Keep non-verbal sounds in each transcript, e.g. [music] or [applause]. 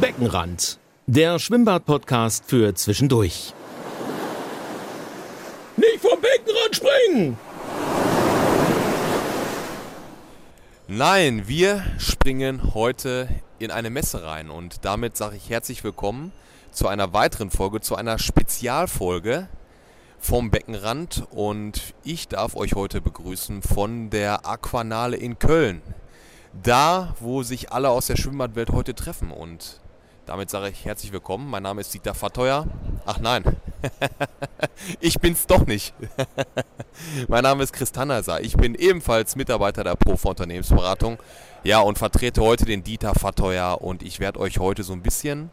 Beckenrand, der Schwimmbad-Podcast für zwischendurch. Nicht vom Beckenrand springen! Nein, wir springen heute in eine Messe rein und damit sage ich herzlich willkommen zu einer weiteren Folge, zu einer Spezialfolge vom Beckenrand und ich darf euch heute begrüßen von der Aquanale in Köln. Da, wo sich alle aus der Schwimmbadwelt heute treffen und damit sage ich herzlich willkommen. Mein Name ist Dieter Verteuer. Ach nein, [laughs] ich bin's doch nicht. [laughs] mein Name ist Chris Tannheiser. Ich bin ebenfalls Mitarbeiter der Profi Unternehmensberatung. Ja, und vertrete heute den Dieter Verteuer und ich werde euch heute so ein bisschen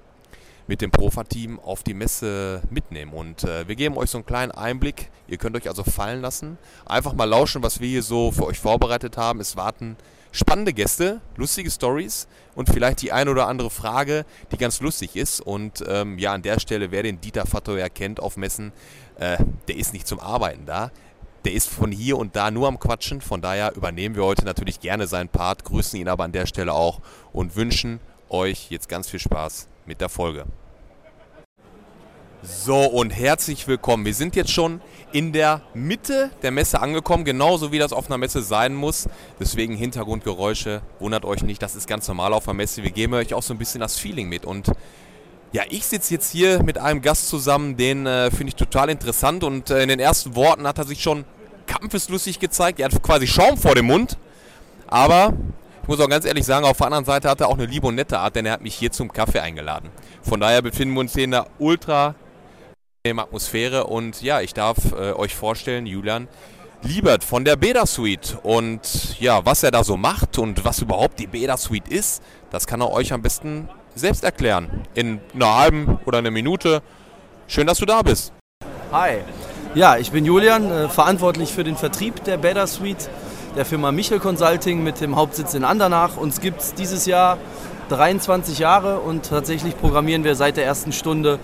mit dem Profa-Team auf die Messe mitnehmen. Und äh, wir geben euch so einen kleinen Einblick. Ihr könnt euch also fallen lassen. Einfach mal lauschen, was wir hier so für euch vorbereitet haben. Es warten spannende Gäste, lustige Stories und vielleicht die ein oder andere Frage, die ganz lustig ist. Und ähm, ja, an der Stelle, wer den Dieter Fattoyer kennt auf Messen, äh, der ist nicht zum Arbeiten da. Der ist von hier und da nur am Quatschen. Von daher übernehmen wir heute natürlich gerne seinen Part, grüßen ihn aber an der Stelle auch und wünschen euch jetzt ganz viel Spaß mit der Folge. So und herzlich willkommen. Wir sind jetzt schon in der Mitte der Messe angekommen, genauso wie das auf einer Messe sein muss. Deswegen Hintergrundgeräusche, wundert euch nicht, das ist ganz normal auf einer Messe. Wir geben euch auch so ein bisschen das Feeling mit. Und ja, ich sitze jetzt hier mit einem Gast zusammen, den äh, finde ich total interessant. Und äh, in den ersten Worten hat er sich schon kampfeslustig gezeigt. Er hat quasi Schaum vor dem Mund. Aber ich muss auch ganz ehrlich sagen, auf der anderen Seite hat er auch eine liebe und nette Art, denn er hat mich hier zum Kaffee eingeladen. Von daher befinden wir uns hier in der ultra Atmosphäre und ja, ich darf äh, euch vorstellen, Julian Liebert von der Beda Suite und ja, was er da so macht und was überhaupt die Beda Suite ist, das kann er euch am besten selbst erklären. In einer halben oder einer Minute. Schön, dass du da bist. Hi. Ja, ich bin Julian, äh, verantwortlich für den Vertrieb der Beda Suite der Firma Michel Consulting mit dem Hauptsitz in Andernach. Uns gibt es dieses Jahr 23 Jahre und tatsächlich programmieren wir seit der ersten Stunde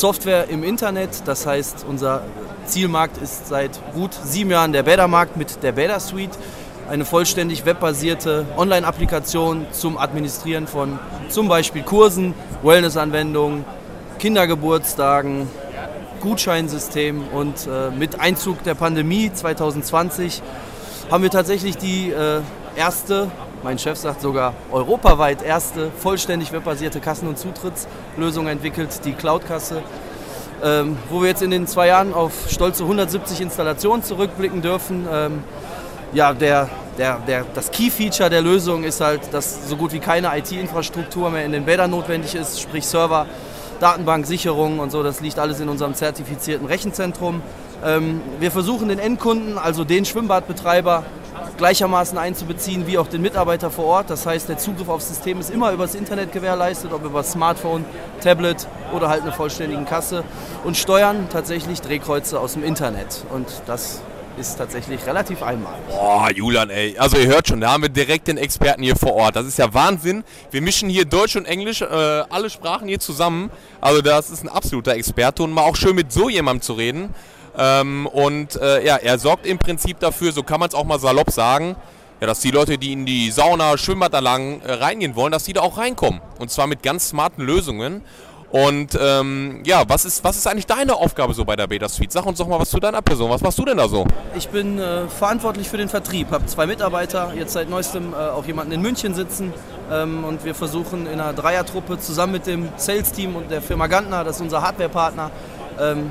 Software im Internet. Das heißt, unser Zielmarkt ist seit gut sieben Jahren der Bädermarkt mit der Bäder Suite. Eine vollständig webbasierte Online-Applikation zum Administrieren von zum Beispiel Kursen, Wellness-Anwendungen, Kindergeburtstagen, Gutscheinsystem und äh, mit Einzug der Pandemie 2020 haben wir tatsächlich die äh, erste, mein Chef sagt sogar europaweit erste, vollständig webbasierte Kassen- und Zutrittslösung entwickelt, die Cloud-Kasse, ähm, wo wir jetzt in den zwei Jahren auf stolze 170 Installationen zurückblicken dürfen. Ähm, ja, der, der, der, das Key-Feature der Lösung ist halt, dass so gut wie keine IT-Infrastruktur mehr in den Bädern notwendig ist, sprich Server, Datenbanksicherung und so. Das liegt alles in unserem zertifizierten Rechenzentrum. Ähm, wir versuchen den Endkunden, also den Schwimmbadbetreiber, gleichermaßen einzubeziehen wie auch den Mitarbeiter vor Ort. Das heißt, der Zugriff aufs System ist immer übers Internet gewährleistet, ob über Smartphone, Tablet oder halt eine vollständige Kasse und steuern tatsächlich Drehkreuze aus dem Internet. Und das ist tatsächlich relativ einmalig. Boah, Julian, ey. Also ihr hört schon, da haben wir direkt den Experten hier vor Ort. Das ist ja Wahnsinn. Wir mischen hier Deutsch und Englisch, äh, alle Sprachen hier zusammen. Also das ist ein absoluter Experte und mal auch schön mit so jemandem zu reden. Ähm, und äh, ja, er sorgt im Prinzip dafür, so kann man es auch mal salopp sagen, ja, dass die Leute, die in die Sauna, Schwimmbad äh, reingehen wollen, dass die da auch reinkommen. Und zwar mit ganz smarten Lösungen. Und ähm, ja, was ist, was ist eigentlich deine Aufgabe so bei der Beta Suite? Sag uns doch mal was zu deiner Person. Was machst du denn da so? Ich bin äh, verantwortlich für den Vertrieb, habe zwei Mitarbeiter, jetzt seit neuestem äh, auch jemanden in München sitzen. Ähm, und wir versuchen in einer Dreiertruppe zusammen mit dem Sales-Team und der Firma Gantner, das ist unser Hardware-Partner,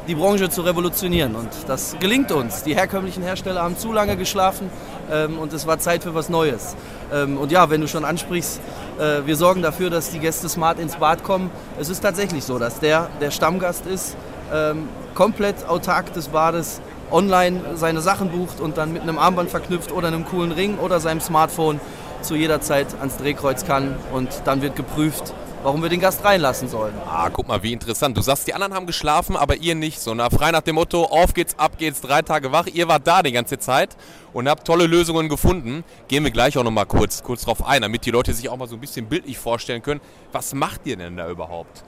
die Branche zu revolutionieren. Und das gelingt uns. Die herkömmlichen Hersteller haben zu lange geschlafen ähm, und es war Zeit für was Neues. Ähm, und ja, wenn du schon ansprichst, äh, wir sorgen dafür, dass die Gäste smart ins Bad kommen. Es ist tatsächlich so, dass der, der Stammgast ist, ähm, komplett autark des Bades online seine Sachen bucht und dann mit einem Armband verknüpft oder einem coolen Ring oder seinem Smartphone zu jeder Zeit ans Drehkreuz kann und dann wird geprüft, warum wir den Gast reinlassen sollen. Ah, guck mal, wie interessant. Du sagst, die anderen haben geschlafen, aber ihr nicht. So na, frei nach dem Motto, auf geht's, ab geht's, drei Tage wach. Ihr wart da die ganze Zeit und habt tolle Lösungen gefunden. Gehen wir gleich auch nochmal kurz, kurz drauf ein, damit die Leute sich auch mal so ein bisschen bildlich vorstellen können. Was macht ihr denn da überhaupt?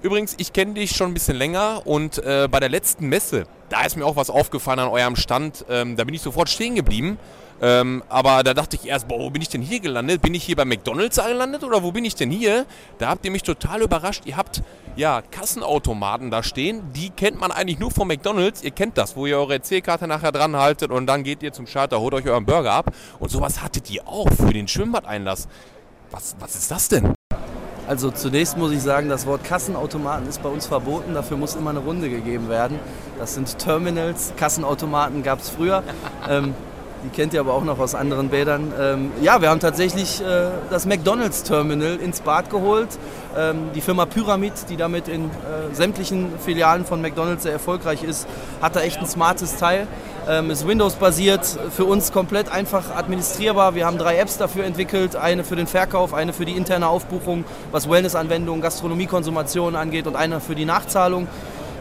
Übrigens, ich kenne dich schon ein bisschen länger und äh, bei der letzten Messe, da ist mir auch was aufgefallen an eurem Stand. Ähm, da bin ich sofort stehen geblieben. Ähm, aber da dachte ich erst, boah, wo bin ich denn hier gelandet? Bin ich hier bei McDonalds gelandet oder wo bin ich denn hier? Da habt ihr mich total überrascht. Ihr habt ja Kassenautomaten da stehen. Die kennt man eigentlich nur von McDonalds. Ihr kennt das, wo ihr eure EC-Karte nachher dran haltet und dann geht ihr zum Schalter, holt euch euren Burger ab. Und sowas hattet ihr auch für den Schwimmbadeinlass. Was, was ist das denn? Also zunächst muss ich sagen, das Wort Kassenautomaten ist bei uns verboten. Dafür muss immer eine Runde gegeben werden. Das sind Terminals. Kassenautomaten gab es früher. ähm, die kennt ihr aber auch noch aus anderen Bädern. Ähm, ja, wir haben tatsächlich äh, das McDonald's Terminal ins Bad geholt. Ähm, die Firma Pyramid, die damit in äh, sämtlichen Filialen von McDonald's sehr erfolgreich ist, hat da echt ein smartes Teil. Ähm, ist Windows-basiert, für uns komplett einfach administrierbar. Wir haben drei Apps dafür entwickelt, eine für den Verkauf, eine für die interne Aufbuchung, was Wellness-Anwendungen, Gastronomiekonsumation angeht und eine für die Nachzahlung.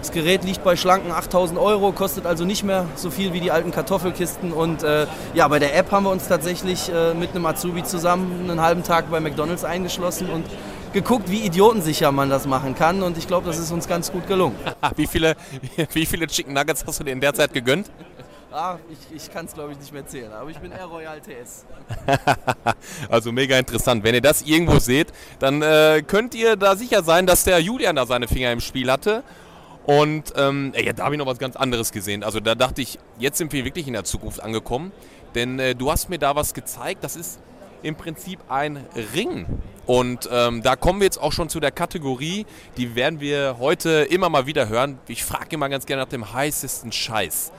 Das Gerät liegt bei schlanken 8000 Euro, kostet also nicht mehr so viel wie die alten Kartoffelkisten. Und äh, ja, bei der App haben wir uns tatsächlich äh, mit einem Azubi zusammen einen halben Tag bei McDonalds eingeschlossen und geguckt, wie idiotensicher man das machen kann. Und ich glaube, das ist uns ganz gut gelungen. [laughs] wie, viele, wie viele Chicken Nuggets hast du dir in der Zeit gegönnt? Ah, ich, ich kann es glaube ich nicht mehr zählen, aber ich bin eher Royal TS. [laughs] also mega interessant. Wenn ihr das irgendwo seht, dann äh, könnt ihr da sicher sein, dass der Julian da seine Finger im Spiel hatte. Und ähm, ja, da habe ich noch was ganz anderes gesehen. Also da dachte ich, jetzt sind wir wirklich in der Zukunft angekommen. Denn äh, du hast mir da was gezeigt, das ist im Prinzip ein Ring. Und ähm, da kommen wir jetzt auch schon zu der Kategorie, die werden wir heute immer mal wieder hören. Ich frage immer ganz gerne nach dem heißesten Scheiß.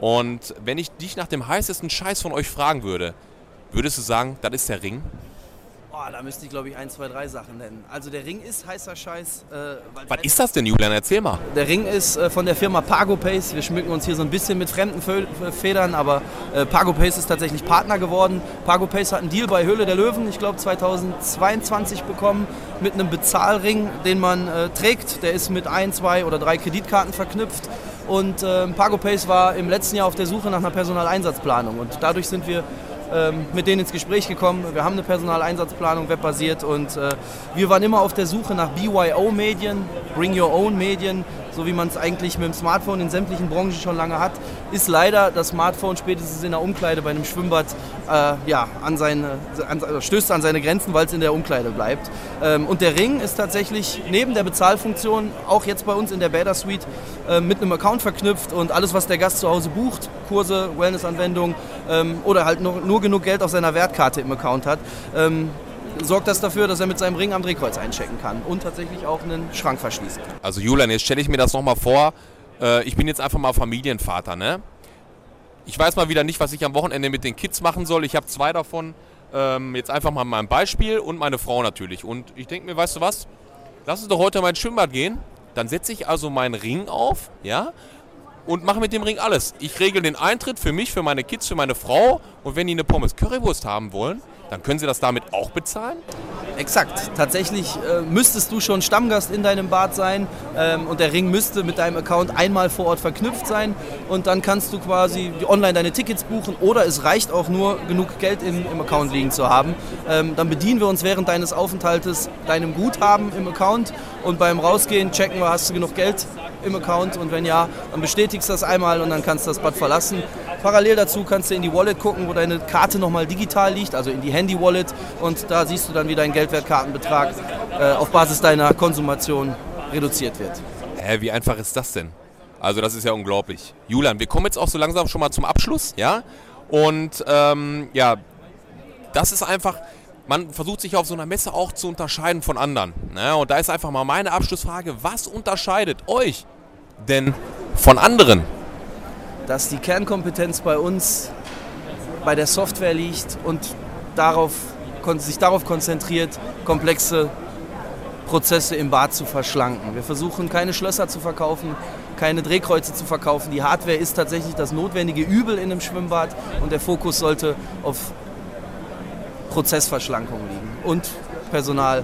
Und wenn ich dich nach dem heißesten Scheiß von euch fragen würde, würdest du sagen, das ist der Ring? Oh, da müsste ich glaube ich ein, zwei, drei Sachen nennen. Also der Ring ist heißer Scheiß. Äh, Was ist das denn, Julian? Erzähl mal. Der Ring ist äh, von der Firma PagoPace. Wir schmücken uns hier so ein bisschen mit fremden Fö Federn, aber äh, PagoPace ist tatsächlich Partner geworden. PagoPace hat einen Deal bei Höhle der Löwen, ich glaube 2022 bekommen, mit einem Bezahlring, den man äh, trägt. Der ist mit ein, zwei oder drei Kreditkarten verknüpft. Und äh, PagoPace war im letzten Jahr auf der Suche nach einer Personaleinsatzplanung. Und dadurch sind wir ähm, mit denen ins Gespräch gekommen. Wir haben eine Personaleinsatzplanung webbasiert und äh, wir waren immer auf der Suche nach BYO-Medien, Bring Your Own Medien, so wie man es eigentlich mit dem Smartphone in sämtlichen Branchen schon lange hat, ist leider das Smartphone spätestens in der Umkleide bei einem Schwimmbad äh, ja, an seine, an, also stößt an seine Grenzen, weil es in der Umkleide bleibt. Ähm, und der Ring ist tatsächlich neben der Bezahlfunktion auch jetzt bei uns in der Bäder Suite äh, mit einem Account verknüpft und alles, was der Gast zu Hause bucht, Kurse, Wellness-Anwendungen ähm, oder halt nur, nur, genug Geld auf seiner Wertkarte im Account hat, ähm, sorgt das dafür, dass er mit seinem Ring am Drehkreuz einchecken kann und tatsächlich auch einen Schrank verschließen kann. Also Julian, jetzt stelle ich mir das nochmal vor. Äh, ich bin jetzt einfach mal Familienvater, ne? Ich weiß mal wieder nicht, was ich am Wochenende mit den Kids machen soll. Ich habe zwei davon. Ähm, jetzt einfach mal mein Beispiel und meine Frau natürlich. Und ich denke mir, weißt du was? Lass uns doch heute mal ins Schwimmbad gehen. Dann setze ich also meinen Ring auf, ja? Und mache mit dem Ring alles. Ich regel den Eintritt für mich, für meine Kids, für meine Frau. Und wenn die eine Pommes Currywurst haben wollen, dann können Sie das damit auch bezahlen? Exakt. Tatsächlich äh, müsstest du schon Stammgast in deinem Bad sein ähm, und der Ring müsste mit deinem Account einmal vor Ort verknüpft sein und dann kannst du quasi online deine Tickets buchen oder es reicht auch nur, genug Geld im, im Account liegen zu haben. Ähm, dann bedienen wir uns während deines Aufenthaltes deinem Guthaben im Account und beim Rausgehen checken wir, hast du genug Geld im Account und wenn ja, dann bestätigst das einmal und dann kannst du das Bad verlassen. Parallel dazu kannst du in die Wallet gucken, wo deine Karte nochmal digital liegt, also in die Handy-Wallet und da siehst du dann, wie dein Geldwertkartenbetrag äh, auf Basis deiner Konsumation reduziert wird. Hä, wie einfach ist das denn? Also das ist ja unglaublich. Julian, wir kommen jetzt auch so langsam schon mal zum Abschluss, ja? Und ähm, ja, das ist einfach, man versucht sich auf so einer Messe auch zu unterscheiden von anderen. Ne? Und da ist einfach mal meine Abschlussfrage, was unterscheidet euch denn von anderen? dass die Kernkompetenz bei uns bei der Software liegt und darauf, sich darauf konzentriert, komplexe Prozesse im Bad zu verschlanken. Wir versuchen keine Schlösser zu verkaufen, keine Drehkreuze zu verkaufen. Die Hardware ist tatsächlich das notwendige Übel in einem Schwimmbad und der Fokus sollte auf Prozessverschlankung liegen und Personal,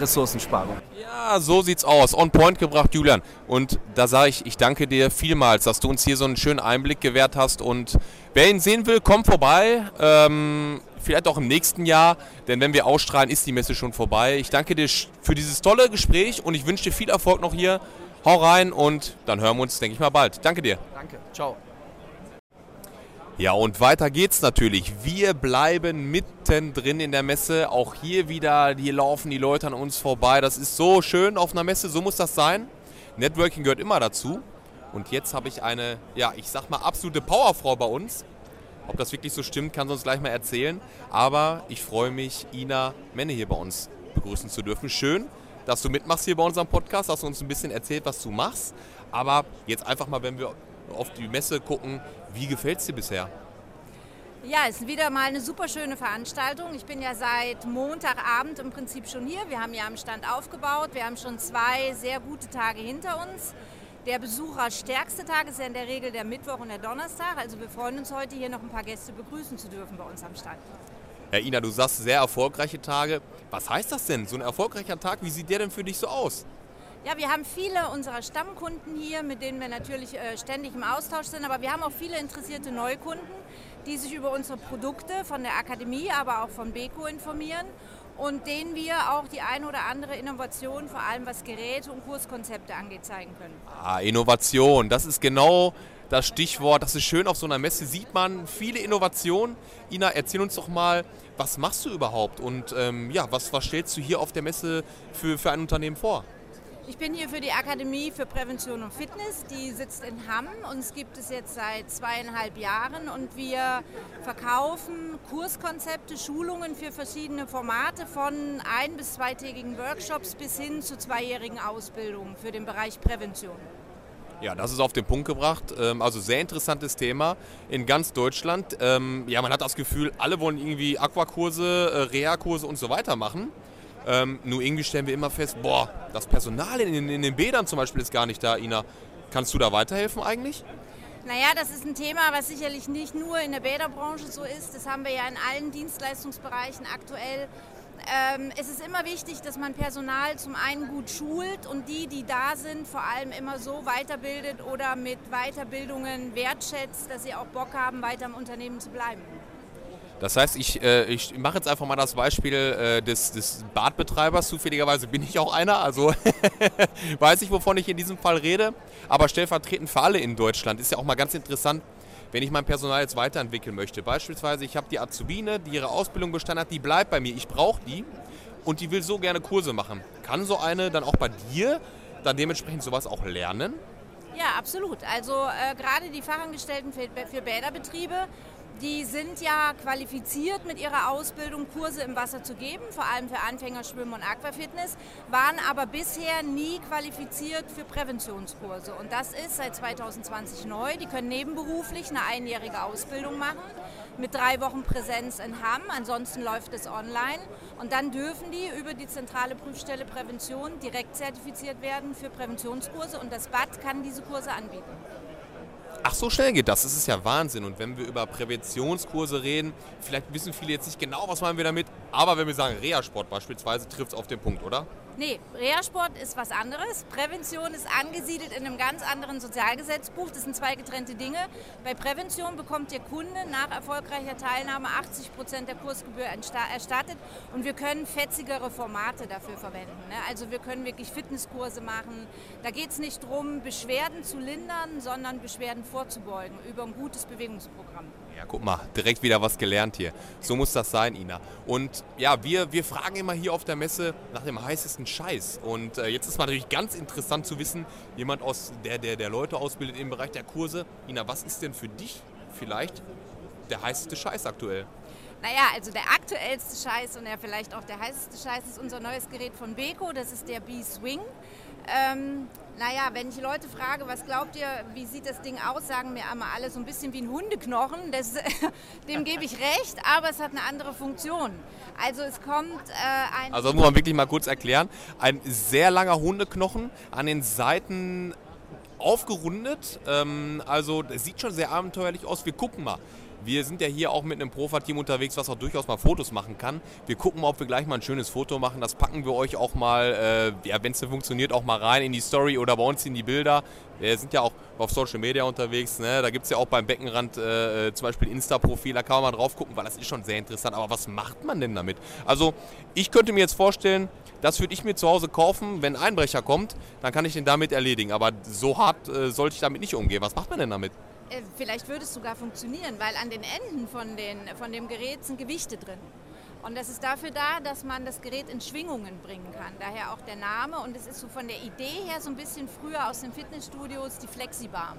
Ressourcensparung. Ja, so sieht's aus. On point gebracht, Julian. Und da sage ich, ich danke dir vielmals, dass du uns hier so einen schönen Einblick gewährt hast. Und wer ihn sehen will, kommt vorbei. Ähm, vielleicht auch im nächsten Jahr, denn wenn wir ausstrahlen, ist die Messe schon vorbei. Ich danke dir für dieses tolle Gespräch und ich wünsche dir viel Erfolg noch hier. Hau rein und dann hören wir uns, denke ich mal, bald. Danke dir. Danke. Ciao. Ja, und weiter geht's natürlich. Wir bleiben mittendrin in der Messe. Auch hier wieder, hier laufen die Leute an uns vorbei. Das ist so schön auf einer Messe, so muss das sein. Networking gehört immer dazu. Und jetzt habe ich eine, ja, ich sag mal, absolute Powerfrau bei uns. Ob das wirklich so stimmt, kann sie uns gleich mal erzählen. Aber ich freue mich, Ina Menne hier bei uns begrüßen zu dürfen. Schön, dass du mitmachst hier bei unserem Podcast, dass du uns ein bisschen erzählt, was du machst. Aber jetzt einfach mal, wenn wir auf die Messe gucken, wie gefällt es dir bisher? Ja, es ist wieder mal eine super schöne Veranstaltung. Ich bin ja seit Montagabend im Prinzip schon hier. Wir haben ja am Stand aufgebaut. Wir haben schon zwei sehr gute Tage hinter uns. Der besucherstärkste Tag ist ja in der Regel der Mittwoch und der Donnerstag. Also wir freuen uns heute hier noch ein paar Gäste begrüßen zu dürfen bei uns am Stand. Ja, Ina, du sagst sehr erfolgreiche Tage. Was heißt das denn? So ein erfolgreicher Tag, wie sieht der denn für dich so aus? Ja, wir haben viele unserer Stammkunden hier, mit denen wir natürlich äh, ständig im Austausch sind, aber wir haben auch viele interessierte Neukunden, die sich über unsere Produkte von der Akademie, aber auch von Beko informieren und denen wir auch die eine oder andere Innovation, vor allem was Geräte und Kurskonzepte angeht, zeigen können. Ah, Innovation, das ist genau das Stichwort. Das ist schön, auf so einer Messe sieht man viele Innovationen. Ina, erzähl uns doch mal, was machst du überhaupt und ähm, ja, was, was stellst du hier auf der Messe für, für ein Unternehmen vor? Ich bin hier für die Akademie für Prävention und Fitness. Die sitzt in Hamm. Uns gibt es jetzt seit zweieinhalb Jahren und wir verkaufen Kurskonzepte, Schulungen für verschiedene Formate von ein- bis zweitägigen Workshops bis hin zu zweijährigen Ausbildungen für den Bereich Prävention. Ja, das ist auf den Punkt gebracht. Ähm, also sehr interessantes Thema in ganz Deutschland. Ähm, ja, man hat das Gefühl, alle wollen irgendwie Aquakurse, äh, Reha-Kurse und so weiter machen. Ähm, nur irgendwie stellen wir immer fest, boah, das Personal in, in, den Bädern zum Beispiel ist gar nicht da, Ina. Kannst du da weiterhelfen eigentlich? Naja, das ist ein Thema, was sicherlich nicht nur in der Bäderbranche so ist. Das haben wir ja in allen Dienstleistungsbereichen aktuell. Ähm, es ist immer wichtig, dass man Personal zum einen gut schult und die, die da sind, vor allem immer so weiterbildet oder mit Weiterbildungen wertschätzt, dass sie auch Bock haben, weiter im Unternehmen zu bleiben. Das heißt, ich, äh, ich mache jetzt einfach mal das Beispiel äh, des, des Badbetreibers. Zufälligerweise bin ich auch einer, also [laughs] weiß ich, wovon ich in diesem Fall rede. Aber stellvertretend für alle in Deutschland ist ja auch mal ganz interessant, wenn ich mein Personal jetzt weiterentwickeln möchte. Beispielsweise, ich habe die Azubine, die ihre Ausbildung bestanden hat, die bleibt bei mir. Ich brauche die und die will so gerne Kurse machen. Kann so eine dann auch bei dir dann dementsprechend sowas auch lernen? Ja, absolut. Also äh, gerade die Fachangestellten für, für Bäderbetriebe die sind ja qualifiziert mit ihrer Ausbildung Kurse im Wasser zu geben, vor allem für Anfänger Schwimmen und Aquafitness, waren aber bisher nie qualifiziert für Präventionskurse. Und das ist seit 2020 neu. Die können nebenberuflich eine einjährige Ausbildung machen mit drei Wochen Präsenz in Hamm. Ansonsten läuft es online. Und dann dürfen die über die zentrale Prüfstelle Prävention direkt zertifiziert werden für Präventionskurse. Und das BAD kann diese Kurse anbieten. Ach, so schnell geht das. Das ist ja Wahnsinn. Und wenn wir über Präventionskurse reden, vielleicht wissen viele jetzt nicht genau, was meinen wir damit. Aber wenn wir sagen Reha-Sport beispielsweise, trifft es auf den Punkt, oder? Nee, Reha-Sport ist was anderes. Prävention ist angesiedelt in einem ganz anderen Sozialgesetzbuch. Das sind zwei getrennte Dinge. Bei Prävention bekommt der Kunde nach erfolgreicher Teilnahme 80 Prozent der Kursgebühr erstattet und wir können fetzigere Formate dafür verwenden. Ne? Also wir können wirklich Fitnesskurse machen. Da geht es nicht darum, Beschwerden zu lindern, sondern Beschwerden vorzubeugen über ein gutes Bewegungsprogramm. Ja, guck mal, direkt wieder was gelernt hier. So muss das sein, Ina. Und ja, wir, wir fragen immer hier auf der Messe nach dem heißesten Scheiß. Und äh, jetzt ist natürlich ganz interessant zu wissen, jemand aus der, der, der Leute ausbildet im Bereich der Kurse. Ina, was ist denn für dich vielleicht der heißeste Scheiß aktuell? Naja, also der aktuellste Scheiß und ja vielleicht auch der heißeste Scheiß ist unser neues Gerät von Beko, das ist der B-Swing. Ähm, naja, wenn ich Leute frage, was glaubt ihr, wie sieht das Ding aus, sagen mir einmal alle so ein bisschen wie ein Hundeknochen. Das, [laughs] dem gebe ich recht, aber es hat eine andere Funktion. Also es kommt äh, ein... Also muss man wirklich mal kurz erklären. Ein sehr langer Hundeknochen, an den Seiten aufgerundet. Ähm, also es sieht schon sehr abenteuerlich aus. Wir gucken mal. Wir sind ja hier auch mit einem Profa-Team unterwegs, was auch durchaus mal Fotos machen kann. Wir gucken mal, ob wir gleich mal ein schönes Foto machen. Das packen wir euch auch mal, äh, ja, wenn es funktioniert, auch mal rein in die Story oder bei uns in die Bilder. Wir sind ja auch auf Social Media unterwegs. Ne? Da gibt es ja auch beim Beckenrand äh, zum Beispiel Insta-Profil. Da kann man mal drauf gucken, weil das ist schon sehr interessant. Aber was macht man denn damit? Also, ich könnte mir jetzt vorstellen, das würde ich mir zu Hause kaufen. Wenn ein Einbrecher kommt, dann kann ich den damit erledigen. Aber so hart äh, sollte ich damit nicht umgehen. Was macht man denn damit? Äh, vielleicht würde es sogar funktionieren, weil an den Enden von, den, von dem Gerät sind Gewichte drin. Und das ist dafür da, dass man das Gerät in Schwingungen bringen kann. Daher auch der Name. Und es ist so von der Idee her so ein bisschen früher aus den Fitnessstudios die Flexibar.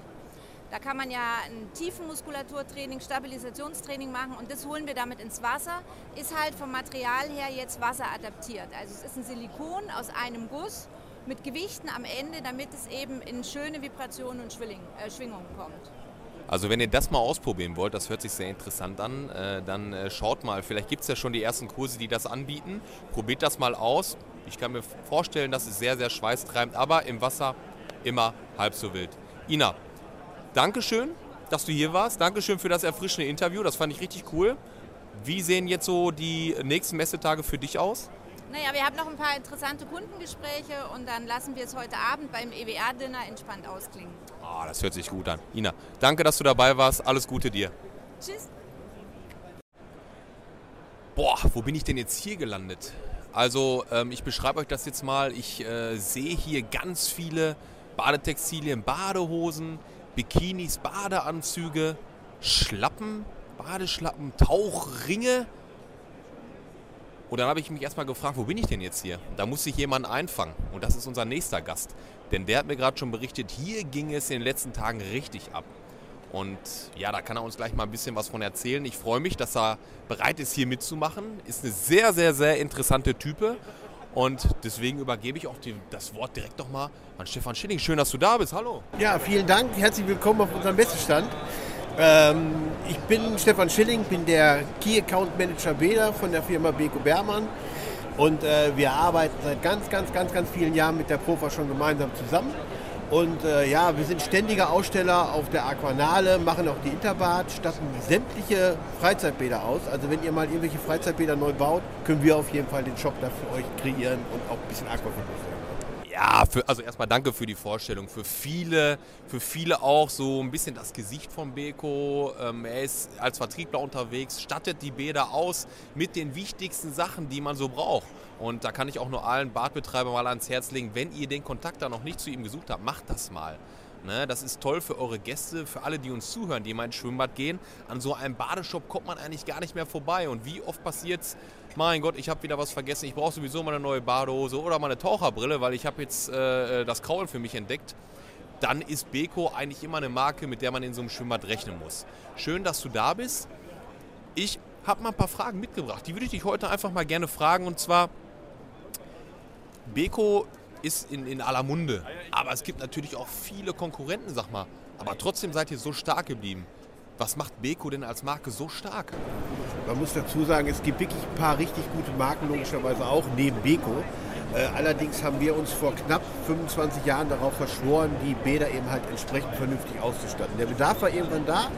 Da kann man ja ein Tiefenmuskulaturtraining, Stabilisationstraining machen und das holen wir damit ins Wasser. Ist halt vom Material her jetzt wasseradaptiert. Also es ist ein Silikon aus einem Guss mit Gewichten am Ende, damit es eben in schöne Vibrationen und äh, Schwingungen kommt. Also wenn ihr das mal ausprobieren wollt, das hört sich sehr interessant an, äh, dann äh, schaut mal, vielleicht gibt es ja schon die ersten Kurse, die das anbieten. Probiert das mal aus. Ich kann mir vorstellen, dass es sehr, sehr schweißtreibend, aber im Wasser immer halb so wild. Ina, Dankeschön, dass du hier warst. Dankeschön für das erfrischende Interview, das fand ich richtig cool. Wie sehen jetzt so die nächsten Messetage für dich aus? Naja, wir haben noch ein paar interessante Kundengespräche und dann lassen wir es heute Abend beim EWR-Dinner entspannt ausklingen. Oh, das hört sich gut an. Ina, danke, dass du dabei warst. Alles Gute dir. Tschüss. Boah, wo bin ich denn jetzt hier gelandet? Also, ähm, ich beschreibe euch das jetzt mal. Ich äh, sehe hier ganz viele Badetextilien, Badehosen, Bikinis, Badeanzüge, Schlappen, Badeschlappen, Tauchringe und dann habe ich mich erstmal gefragt, wo bin ich denn jetzt hier? Da muss sich jemand einfangen. Und das ist unser nächster Gast. Denn der hat mir gerade schon berichtet, hier ging es in den letzten Tagen richtig ab. Und ja, da kann er uns gleich mal ein bisschen was von erzählen. Ich freue mich, dass er bereit ist, hier mitzumachen. Ist eine sehr, sehr, sehr interessante Type. Und deswegen übergebe ich auch die, das Wort direkt nochmal an Stefan Schilling. Schön, dass du da bist. Hallo. Ja, vielen Dank. Herzlich willkommen auf unserem Messestand. Ähm, ich bin Stefan Schilling, bin der Key Account Manager Beda von der Firma Beko Bermann. Und äh, wir arbeiten seit ganz, ganz, ganz, ganz vielen Jahren mit der Profa schon gemeinsam zusammen. Und äh, ja, wir sind ständiger Aussteller auf der Aquanale, machen auch die Interbad, statten sämtliche Freizeitbäder aus. Also wenn ihr mal irgendwelche Freizeitbäder neu baut, können wir auf jeden Fall den Shop dafür euch kreieren und auch ein bisschen Aquafitness ja, für, also erstmal danke für die Vorstellung. Für viele, für viele auch so ein bisschen das Gesicht von Beko. Ähm, er ist als Vertriebler unterwegs, stattet die Bäder aus mit den wichtigsten Sachen, die man so braucht. Und da kann ich auch nur allen Badbetreibern mal ans Herz legen, wenn ihr den Kontakt da noch nicht zu ihm gesucht habt, macht das mal. Ne, das ist toll für eure Gäste, für alle, die uns zuhören, die mal ins Schwimmbad gehen. An so einem Badeshop kommt man eigentlich gar nicht mehr vorbei. Und wie oft passiert es, mein Gott, ich habe wieder was vergessen, ich brauche sowieso mal eine neue Badehose oder mal eine Taucherbrille, weil ich habe jetzt äh, das Kraulen für mich entdeckt. Dann ist Beko eigentlich immer eine Marke, mit der man in so einem Schwimmbad rechnen muss. Schön, dass du da bist. Ich habe mal ein paar Fragen mitgebracht. Die würde ich dich heute einfach mal gerne fragen. Und zwar, Beko ist in, in aller Munde. Aber es gibt natürlich auch viele Konkurrenten, sag mal. Aber trotzdem seid ihr so stark geblieben. Was macht Beko denn als Marke so stark? Man muss dazu sagen, es gibt wirklich ein paar richtig gute Marken, logischerweise auch neben Beko. Äh, allerdings haben wir uns vor knapp 25 Jahren darauf verschworen, die Bäder eben halt entsprechend vernünftig auszustatten. Der Bedarf war irgendwann da,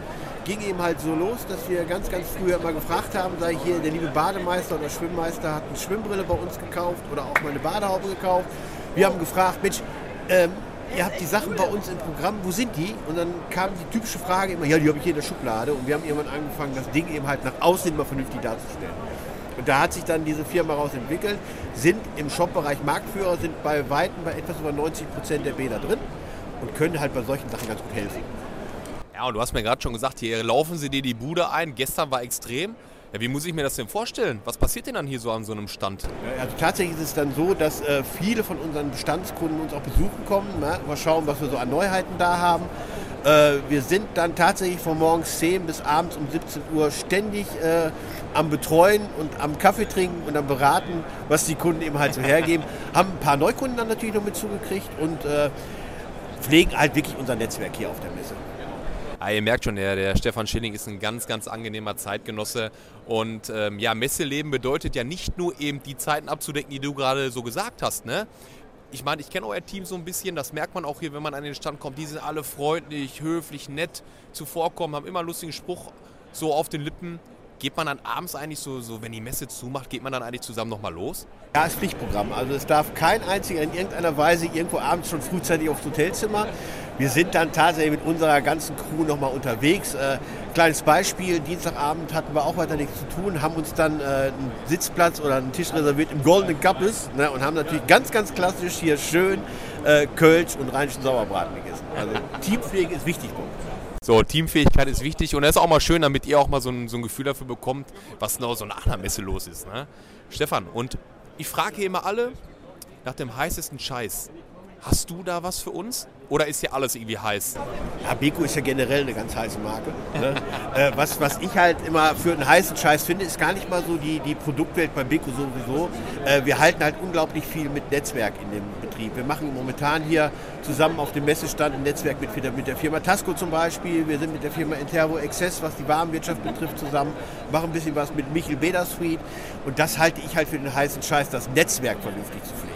ging eben halt so los, dass wir ganz, ganz früher immer gefragt haben, sei hier der liebe Bademeister oder Schwimmmeister hat eine Schwimmbrille bei uns gekauft oder auch mal eine Badehaube gekauft. Wir haben gefragt, Mensch, ähm, ihr habt die Sachen bei uns im Programm, wo sind die? Und dann kam die typische Frage immer, ja, die habe ich hier in der Schublade. Und wir haben irgendwann angefangen, das Ding eben halt nach außen mal vernünftig darzustellen. Und da hat sich dann diese Firma raus entwickelt, sind im Shop-Bereich Marktführer, sind bei Weitem bei etwas über 90 Prozent der Bäder drin und können halt bei solchen Sachen ganz gut helfen. Ja, und du hast mir gerade schon gesagt, hier laufen sie dir die Bude ein. Gestern war extrem. Ja, wie muss ich mir das denn vorstellen? Was passiert denn dann hier so an so einem Stand? Also tatsächlich ist es dann so, dass äh, viele von unseren Bestandskunden uns auch besuchen kommen. Ne? Mal schauen, was wir so an Neuheiten da haben. Äh, wir sind dann tatsächlich von morgens 10 bis abends um 17 Uhr ständig äh, am Betreuen und am Kaffee trinken und am Beraten, was die Kunden eben halt so hergeben. [laughs] haben ein paar Neukunden dann natürlich noch mit zugekriegt und äh, pflegen halt wirklich unser Netzwerk hier auf der Messe. Ah, ihr merkt schon, der, der Stefan Schilling ist ein ganz, ganz angenehmer Zeitgenosse. Und ähm, ja, Messeleben bedeutet ja nicht nur eben die Zeiten abzudecken, die du gerade so gesagt hast. Ne? Ich meine, ich kenne euer Team so ein bisschen, das merkt man auch hier, wenn man an den Stand kommt. Die sind alle freundlich, höflich, nett zuvorkommen, haben immer einen lustigen Spruch so auf den Lippen. Geht man dann abends eigentlich so, so wenn die Messe zumacht, geht man dann eigentlich zusammen nochmal los? Ja, ist Pflichtprogramm. Also es darf kein einziger in irgendeiner Weise irgendwo abends schon frühzeitig aufs Hotelzimmer. Wir sind dann tatsächlich mit unserer ganzen Crew nochmal unterwegs. Äh, kleines Beispiel, Dienstagabend hatten wir auch weiter nichts zu tun, haben uns dann äh, einen Sitzplatz oder einen Tisch reserviert im Golden Cupples ne, und haben natürlich ganz, ganz klassisch hier schön äh, Kölsch und rheinischen Sauerbraten gegessen. Also Teampflege ist wichtig bei uns. So, Teamfähigkeit ist wichtig und das ist auch mal schön, damit ihr auch mal so ein, so ein Gefühl dafür bekommt, was noch so nach einer Messe los ist. Ne? Stefan, und ich frage hier immer alle nach dem heißesten Scheiß. Hast du da was für uns? Oder ist hier alles irgendwie heiß? Ja, Beko ist ja generell eine ganz heiße Marke. Ne? [laughs] äh, was, was ich halt immer für einen heißen Scheiß finde, ist gar nicht mal so die, die Produktwelt bei Beko sowieso. Äh, wir halten halt unglaublich viel mit Netzwerk in dem Betrieb. Wir machen momentan hier zusammen auf dem Messestand ein Netzwerk mit, mit der Firma Tasco zum Beispiel. Wir sind mit der Firma Intervo Access, was die Warenwirtschaft betrifft, zusammen. Machen ein bisschen was mit Michel Suite. Und das halte ich halt für den heißen Scheiß, das Netzwerk vernünftig zu pflegen.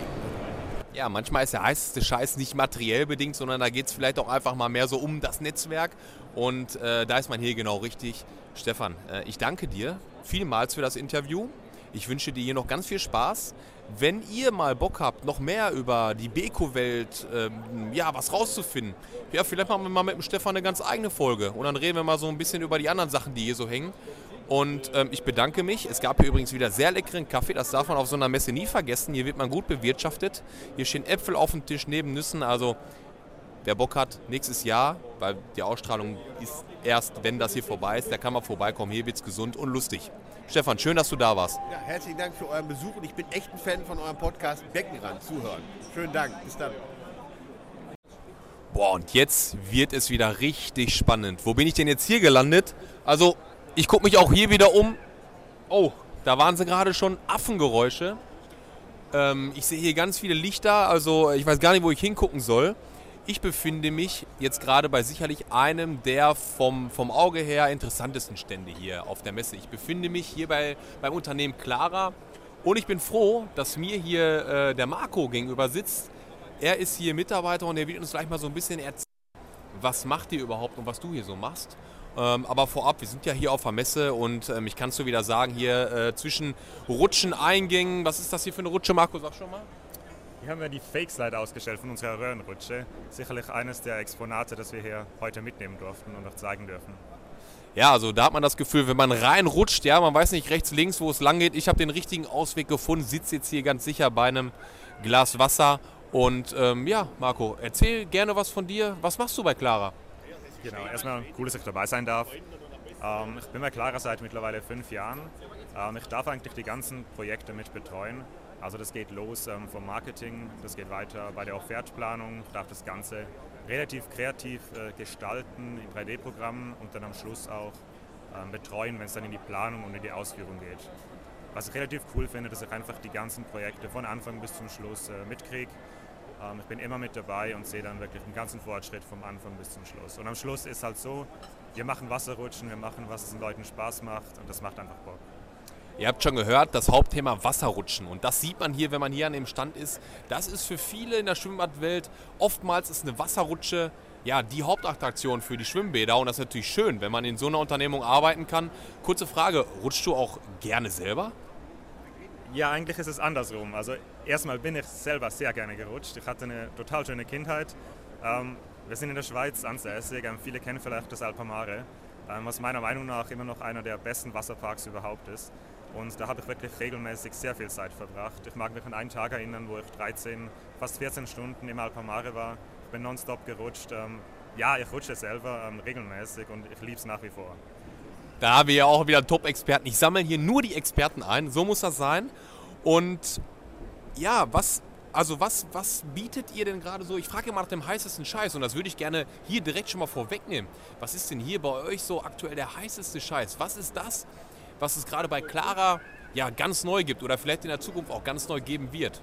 Ja, manchmal ist der heißeste Scheiß nicht materiell bedingt, sondern da geht es vielleicht auch einfach mal mehr so um das Netzwerk. Und äh, da ist man hier genau richtig. Stefan, äh, ich danke dir vielmals für das Interview. Ich wünsche dir hier noch ganz viel Spaß. Wenn ihr mal Bock habt, noch mehr über die Beko-Welt, ähm, ja, was rauszufinden, ja, vielleicht machen wir mal mit dem Stefan eine ganz eigene Folge. Und dann reden wir mal so ein bisschen über die anderen Sachen, die hier so hängen. Und ähm, ich bedanke mich. Es gab hier übrigens wieder sehr leckeren Kaffee. Das darf man auf so einer Messe nie vergessen. Hier wird man gut bewirtschaftet. Hier stehen Äpfel auf dem Tisch neben Nüssen. Also wer Bock hat, nächstes Jahr, weil die Ausstrahlung ist erst, wenn das hier vorbei ist, der kann mal vorbeikommen. Hier wird es gesund und lustig. Stefan, schön, dass du da warst. Ja, herzlichen Dank für euren Besuch und ich bin echt ein Fan von eurem Podcast Beckenrand. Zuhören. Schönen Dank. Bis dann. Boah, und jetzt wird es wieder richtig spannend. Wo bin ich denn jetzt hier gelandet? Also, ich gucke mich auch hier wieder um. Oh, da waren sie gerade schon Affengeräusche. Ähm, ich sehe hier ganz viele Lichter, also ich weiß gar nicht, wo ich hingucken soll. Ich befinde mich jetzt gerade bei sicherlich einem der vom, vom Auge her interessantesten Stände hier auf der Messe. Ich befinde mich hier bei, beim Unternehmen Clara und ich bin froh, dass mir hier äh, der Marco gegenüber sitzt. Er ist hier Mitarbeiter und er wird uns gleich mal so ein bisschen erzählen, was macht ihr überhaupt und was du hier so machst. Ähm, aber vorab, wir sind ja hier auf der Messe und ähm, ich kann es so wieder sagen, hier äh, zwischen Rutschen, Eingängen, was ist das hier für eine Rutsche, Marco, sag schon mal? Hier haben wir die Fake-Slide ausgestellt von unserer Röhrenrutsche. Sicherlich eines der Exponate, das wir hier heute mitnehmen durften und auch zeigen dürfen. Ja, also da hat man das Gefühl, wenn man reinrutscht, ja, man weiß nicht rechts, links, wo es lang geht. Ich habe den richtigen Ausweg gefunden, sitze jetzt hier ganz sicher bei einem Glas Wasser. Und ähm, ja, Marco, erzähl gerne was von dir. Was machst du bei Clara? Genau, erstmal cool, dass ich dabei sein darf. Ähm, ich bin bei Clara seit mittlerweile fünf Jahren. Ähm, ich darf eigentlich die ganzen Projekte mit betreuen. Also das geht los ähm, vom Marketing, das geht weiter bei der Offertplanung. Ich darf das Ganze relativ kreativ äh, gestalten in 3D-Programmen und dann am Schluss auch ähm, betreuen, wenn es dann in die Planung und in die Ausführung geht. Was ich relativ cool finde, dass ich einfach die ganzen Projekte von Anfang bis zum Schluss äh, mitkriege ich bin immer mit dabei und sehe dann wirklich den ganzen Fortschritt vom Anfang bis zum Schluss. Und am Schluss ist halt so, wir machen Wasserrutschen, wir machen, was es den Leuten Spaß macht und das macht einfach Bock. Ihr habt schon gehört, das Hauptthema Wasserrutschen. Und das sieht man hier, wenn man hier an dem Stand ist. Das ist für viele in der Schwimmbadwelt oftmals ist eine Wasserrutsche ja, die Hauptattraktion für die Schwimmbäder. Und das ist natürlich schön, wenn man in so einer Unternehmung arbeiten kann. Kurze Frage, rutschst du auch gerne selber? Ja, eigentlich ist es andersrum. Also erstmal bin ich selber sehr gerne gerutscht. Ich hatte eine total schöne Kindheit. Ähm, wir sind in der Schweiz ansässig. Ähm, viele kennen vielleicht das Alpamare, ähm, was meiner Meinung nach immer noch einer der besten Wasserparks überhaupt ist. Und da habe ich wirklich regelmäßig sehr viel Zeit verbracht. Ich mag mich an einen Tag erinnern, wo ich 13, fast 14 Stunden im Alpamare war. Ich bin nonstop gerutscht. Ähm, ja, ich rutsche selber ähm, regelmäßig und ich liebe es nach wie vor. Da haben wir ja auch wieder Top-Experten. Ich sammle hier nur die Experten ein. So muss das sein. Und ja, was, also was, was bietet ihr denn gerade so? Ich frage mal nach dem heißesten Scheiß und das würde ich gerne hier direkt schon mal vorwegnehmen. Was ist denn hier bei euch so aktuell der heißeste Scheiß? Was ist das, was es gerade bei Clara ja ganz neu gibt oder vielleicht in der Zukunft auch ganz neu geben wird?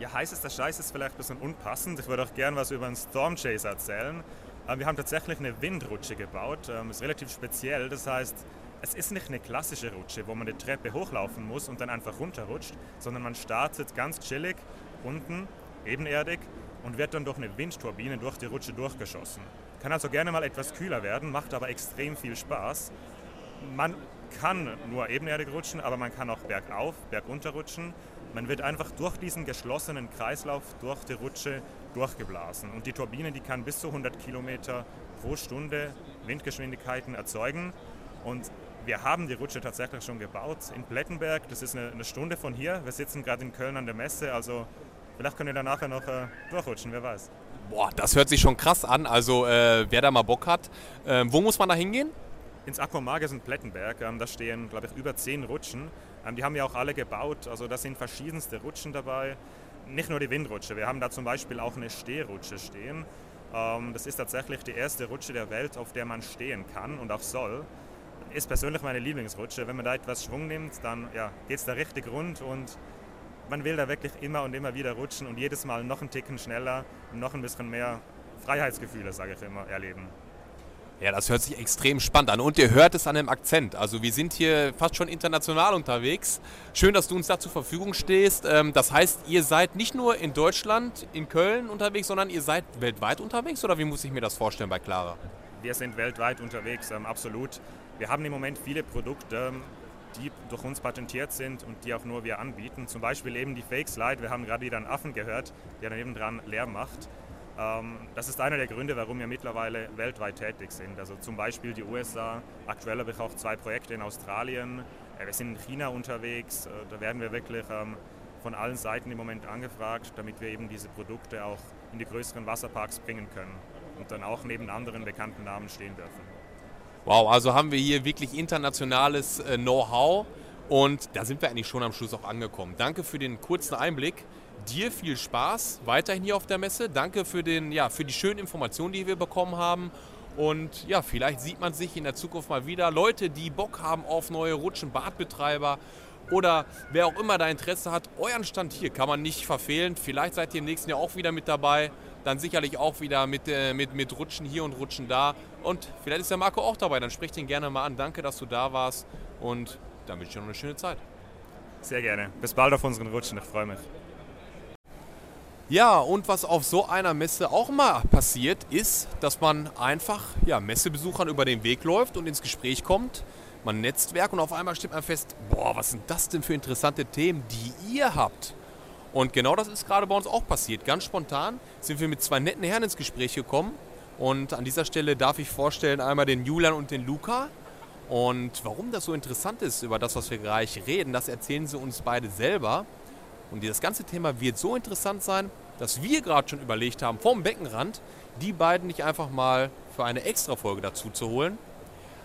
Ja, heißester Scheiß ist vielleicht ein bisschen unpassend. Ich würde auch gerne was über einen Storm Chaser erzählen. Ähm, wir haben tatsächlich eine Windrutsche gebaut. Das ähm, ist relativ speziell. Das heißt, es ist nicht eine klassische Rutsche, wo man die Treppe hochlaufen muss und dann einfach runterrutscht, sondern man startet ganz chillig unten, ebenerdig und wird dann durch eine Windturbine durch die Rutsche durchgeschossen. Kann also gerne mal etwas kühler werden, macht aber extrem viel Spaß. Man kann nur ebenerdig rutschen, aber man kann auch bergauf, bergunter rutschen. Man wird einfach durch diesen geschlossenen Kreislauf, durch die Rutsche durchgeblasen. Und die Turbine, die kann bis zu 100 Kilometer pro Stunde Windgeschwindigkeiten erzeugen. Und wir haben die Rutsche tatsächlich schon gebaut in Plettenberg. Das ist eine, eine Stunde von hier. Wir sitzen gerade in Köln an der Messe. Also vielleicht können wir da nachher noch äh, durchrutschen, wer weiß. Boah, das hört sich schon krass an. Also äh, wer da mal Bock hat, äh, wo muss man da hingehen? Ins Aquamages in Plettenberg. Ähm, da stehen, glaube ich, über zehn Rutschen. Ähm, die haben wir auch alle gebaut. Also da sind verschiedenste Rutschen dabei. Nicht nur die Windrutsche. Wir haben da zum Beispiel auch eine Stehrutsche stehen. Ähm, das ist tatsächlich die erste Rutsche der Welt, auf der man stehen kann und auch soll. Ist persönlich meine Lieblingsrutsche. Wenn man da etwas Schwung nimmt, dann ja, geht es da richtig rund und man will da wirklich immer und immer wieder rutschen und jedes Mal noch einen Ticken schneller noch ein bisschen mehr Freiheitsgefühle, sage ich immer, erleben. Ja, das hört sich extrem spannend an und ihr hört es an dem Akzent. Also wir sind hier fast schon international unterwegs. Schön, dass du uns da zur Verfügung stehst. Ähm, das heißt, ihr seid nicht nur in Deutschland, in Köln unterwegs, sondern ihr seid weltweit unterwegs oder wie muss ich mir das vorstellen bei Clara? Wir sind weltweit unterwegs, ähm, absolut. Wir haben im Moment viele Produkte, die durch uns patentiert sind und die auch nur wir anbieten. Zum Beispiel eben die Fake Slide. Wir haben gerade wieder einen Affen gehört, der daneben dran Lärm macht. Ähm, das ist einer der Gründe, warum wir mittlerweile weltweit tätig sind. Also zum Beispiel die USA. Aktuell habe ich auch zwei Projekte in Australien. Äh, wir sind in China unterwegs. Äh, da werden wir wirklich ähm, von allen Seiten im Moment angefragt, damit wir eben diese Produkte auch in die größeren Wasserparks bringen können und dann auch neben anderen bekannten Namen stehen dürfen. Wow, also haben wir hier wirklich internationales äh, Know-how und da sind wir eigentlich schon am Schluss auch angekommen. Danke für den kurzen Einblick. Dir viel Spaß weiterhin hier auf der Messe. Danke für, den, ja, für die schönen Informationen, die wir bekommen haben. Und ja, vielleicht sieht man sich in der Zukunft mal wieder. Leute, die Bock haben auf neue Rutschen, Badbetreiber oder wer auch immer da Interesse hat, euren Stand hier kann man nicht verfehlen. Vielleicht seid ihr im nächsten Jahr auch wieder mit dabei. Dann sicherlich auch wieder mit, äh, mit, mit Rutschen hier und Rutschen da. Und vielleicht ist der Marco auch dabei. Dann sprecht ihn gerne mal an. Danke, dass du da warst. Und dann wünsche ich dir noch eine schöne Zeit. Sehr gerne. Bis bald auf unseren Rutschen. Ich freue mich. Ja, und was auf so einer Messe auch mal passiert, ist, dass man einfach ja, Messebesuchern über den Weg läuft und ins Gespräch kommt. Man Netzwerk und auf einmal stellt man fest, boah, was sind das denn für interessante Themen, die ihr habt? Und genau das ist gerade bei uns auch passiert. Ganz spontan sind wir mit zwei netten Herren ins Gespräch gekommen. Und an dieser Stelle darf ich vorstellen einmal den Julian und den Luca. Und warum das so interessant ist, über das, was wir gleich reden, das erzählen sie uns beide selber. Und das ganze Thema wird so interessant sein, dass wir gerade schon überlegt haben, vom Beckenrand die beiden nicht einfach mal für eine Extra-Folge dazu zu holen.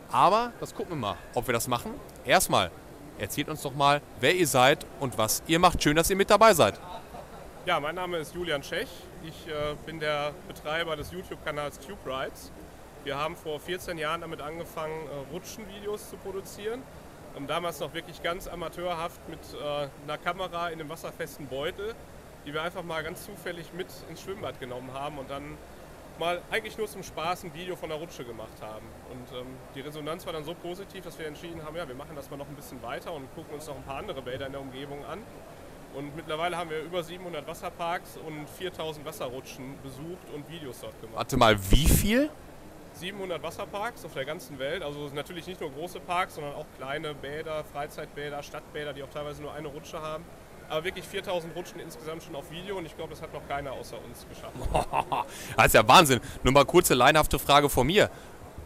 Aber das gucken wir mal, ob wir das machen. Erstmal, erzählt uns doch mal, wer ihr seid und was ihr macht. Schön, dass ihr mit dabei seid. Ja, mein Name ist Julian Schech. Ich äh, bin der Betreiber des YouTube-Kanals Tube Rides. Wir haben vor 14 Jahren damit angefangen, äh, Rutschenvideos zu produzieren. Und damals noch wirklich ganz amateurhaft mit äh, einer Kamera in einem wasserfesten Beutel, die wir einfach mal ganz zufällig mit ins Schwimmbad genommen haben und dann mal eigentlich nur zum Spaß ein Video von der Rutsche gemacht haben. Und ähm, die Resonanz war dann so positiv, dass wir entschieden haben, ja, wir machen das mal noch ein bisschen weiter und gucken uns noch ein paar andere Bäder in der Umgebung an. Und mittlerweile haben wir über 700 Wasserparks und 4000 Wasserrutschen besucht und Videos dort gemacht. Warte mal, wie viel? 700 Wasserparks auf der ganzen Welt. Also natürlich nicht nur große Parks, sondern auch kleine Bäder, Freizeitbäder, Stadtbäder, die auch teilweise nur eine Rutsche haben. Aber wirklich 4000 Rutschen insgesamt schon auf Video und ich glaube, das hat noch keiner außer uns geschafft. [laughs] das ist ja Wahnsinn. Nur mal kurze leinhafte Frage von mir.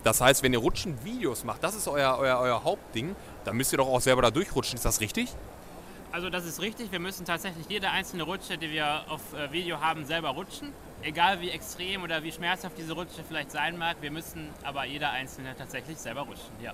Das heißt, wenn ihr Rutschenvideos macht, das ist euer, euer, euer Hauptding, dann müsst ihr doch auch selber da durchrutschen. Ist das richtig? Also das ist richtig. Wir müssen tatsächlich jede einzelne Rutsche, die wir auf äh, Video haben, selber rutschen. Egal wie extrem oder wie schmerzhaft diese Rutsche vielleicht sein mag, wir müssen aber jeder einzelne tatsächlich selber rutschen. Ja.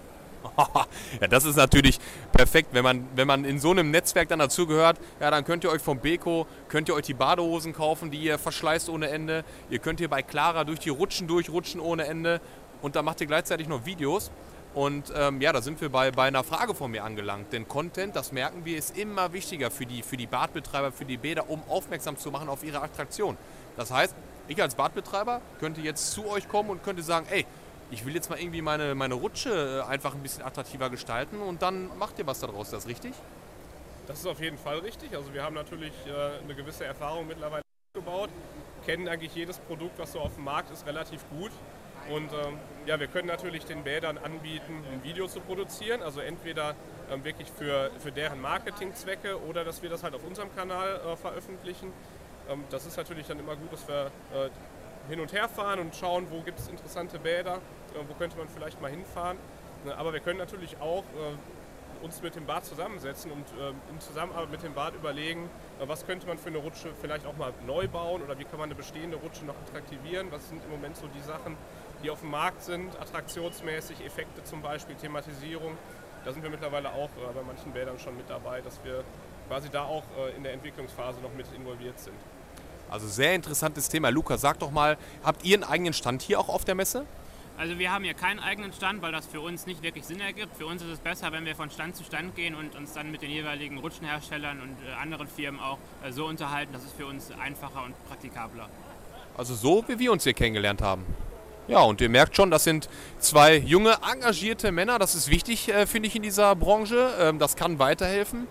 [laughs] ja, das ist natürlich perfekt, wenn man, wenn man in so einem Netzwerk dann dazugehört. Ja, dann könnt ihr euch vom Beko, könnt ihr euch die Badehosen kaufen, die ihr verschleißt ohne Ende. Ihr könnt hier bei Clara durch die Rutschen durchrutschen ohne Ende. Und dann macht ihr gleichzeitig noch Videos. Und ähm, ja, da sind wir bei, bei einer Frage von mir angelangt. Denn Content, das merken wir, ist immer wichtiger für die, für die Badbetreiber, für die Bäder, um aufmerksam zu machen auf ihre Attraktion. Das heißt, ich als Badbetreiber könnte jetzt zu euch kommen und könnte sagen, ey, ich will jetzt mal irgendwie meine, meine Rutsche äh, einfach ein bisschen attraktiver gestalten und dann macht ihr was daraus. Ist das richtig? Das ist auf jeden Fall richtig. Also wir haben natürlich äh, eine gewisse Erfahrung mittlerweile gebaut, kennen eigentlich jedes Produkt, was so auf dem Markt ist, relativ gut Und ähm, ja, wir können natürlich den Bädern anbieten, ein Video zu produzieren, also entweder ähm, wirklich für, für deren Marketingzwecke oder dass wir das halt auf unserem Kanal äh, veröffentlichen. Ähm, das ist natürlich dann immer gut, dass wir äh, hin und her fahren und schauen, wo gibt es interessante Bäder, äh, wo könnte man vielleicht mal hinfahren. Ne, aber wir können natürlich auch äh, uns mit dem Bad zusammensetzen und äh, in Zusammenarbeit mit dem Bad überlegen, äh, was könnte man für eine Rutsche vielleicht auch mal neu bauen oder wie kann man eine bestehende Rutsche noch attraktivieren. Was sind im Moment so die Sachen, die auf dem Markt sind, attraktionsmäßig, Effekte zum Beispiel, Thematisierung. Da sind wir mittlerweile auch bei manchen Bädern schon mit dabei, dass wir quasi da auch in der Entwicklungsphase noch mit involviert sind. Also sehr interessantes Thema. Luca, sag doch mal, habt ihr einen eigenen Stand hier auch auf der Messe? Also wir haben hier keinen eigenen Stand, weil das für uns nicht wirklich Sinn ergibt. Für uns ist es besser, wenn wir von Stand zu Stand gehen und uns dann mit den jeweiligen Rutschenherstellern und äh, anderen Firmen auch äh, so unterhalten. Das ist für uns einfacher und praktikabler. Also so, wie wir uns hier kennengelernt haben. Ja, und ihr merkt schon, das sind zwei junge, engagierte Männer. Das ist wichtig, äh, finde ich, in dieser Branche. Ähm, das kann weiterhelfen.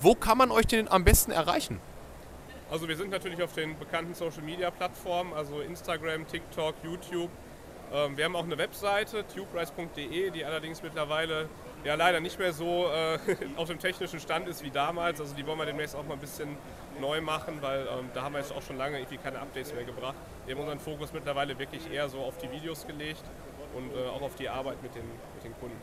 Wo kann man euch denn am besten erreichen? Also wir sind natürlich auf den bekannten Social-Media-Plattformen, also Instagram, TikTok, YouTube. Ähm, wir haben auch eine Webseite, tuberice.de, die allerdings mittlerweile ja leider nicht mehr so äh, [laughs] auf dem technischen Stand ist wie damals. Also die wollen wir demnächst auch mal ein bisschen neu machen, weil ähm, da haben wir jetzt auch schon lange irgendwie keine Updates mehr gebracht. Wir haben unseren Fokus mittlerweile wirklich eher so auf die Videos gelegt und äh, auch auf die Arbeit mit den, mit den Kunden.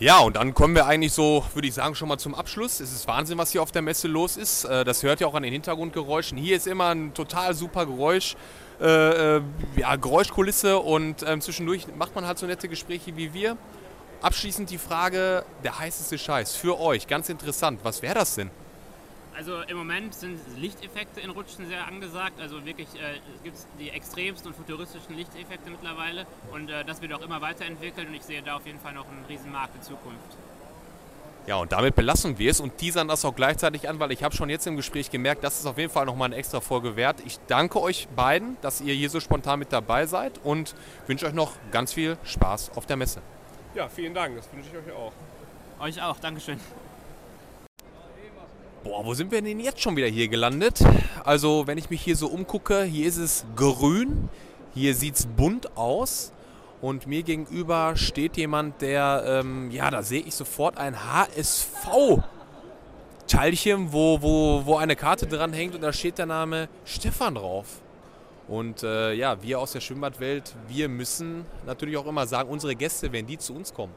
Ja, und dann kommen wir eigentlich so, würde ich sagen, schon mal zum Abschluss. Es ist Wahnsinn, was hier auf der Messe los ist. Äh, das hört ihr auch an den Hintergrundgeräuschen. Hier ist immer ein total super Geräusch, äh, äh, ja, Geräuschkulisse und äh, zwischendurch macht man halt so nette Gespräche wie wir. Abschließend die Frage, der heißeste Scheiß für euch, ganz interessant. Was wäre das denn? Also im Moment sind Lichteffekte in Rutschen sehr angesagt. Also wirklich äh, gibt es die extremsten und futuristischen Lichteffekte mittlerweile. Und äh, das wird auch immer weiterentwickelt und ich sehe da auf jeden Fall noch einen riesen Markt in Zukunft. Ja, und damit belassen wir es und teasern das auch gleichzeitig an, weil ich habe schon jetzt im Gespräch gemerkt, das ist auf jeden Fall nochmal eine extra Folge wert. Ich danke euch beiden, dass ihr hier so spontan mit dabei seid und wünsche euch noch ganz viel Spaß auf der Messe. Ja, vielen Dank, das wünsche ich euch auch. Euch auch, Dankeschön. Boah, wo sind wir denn jetzt schon wieder hier gelandet? Also, wenn ich mich hier so umgucke, hier ist es grün, hier sieht es bunt aus. Und mir gegenüber steht jemand, der, ähm, ja, da sehe ich sofort ein HSV-Teilchen, wo, wo, wo eine Karte dran hängt und da steht der Name Stefan drauf. Und äh, ja, wir aus der Schwimmbadwelt, wir müssen natürlich auch immer sagen, unsere Gäste, wenn die zu uns kommen,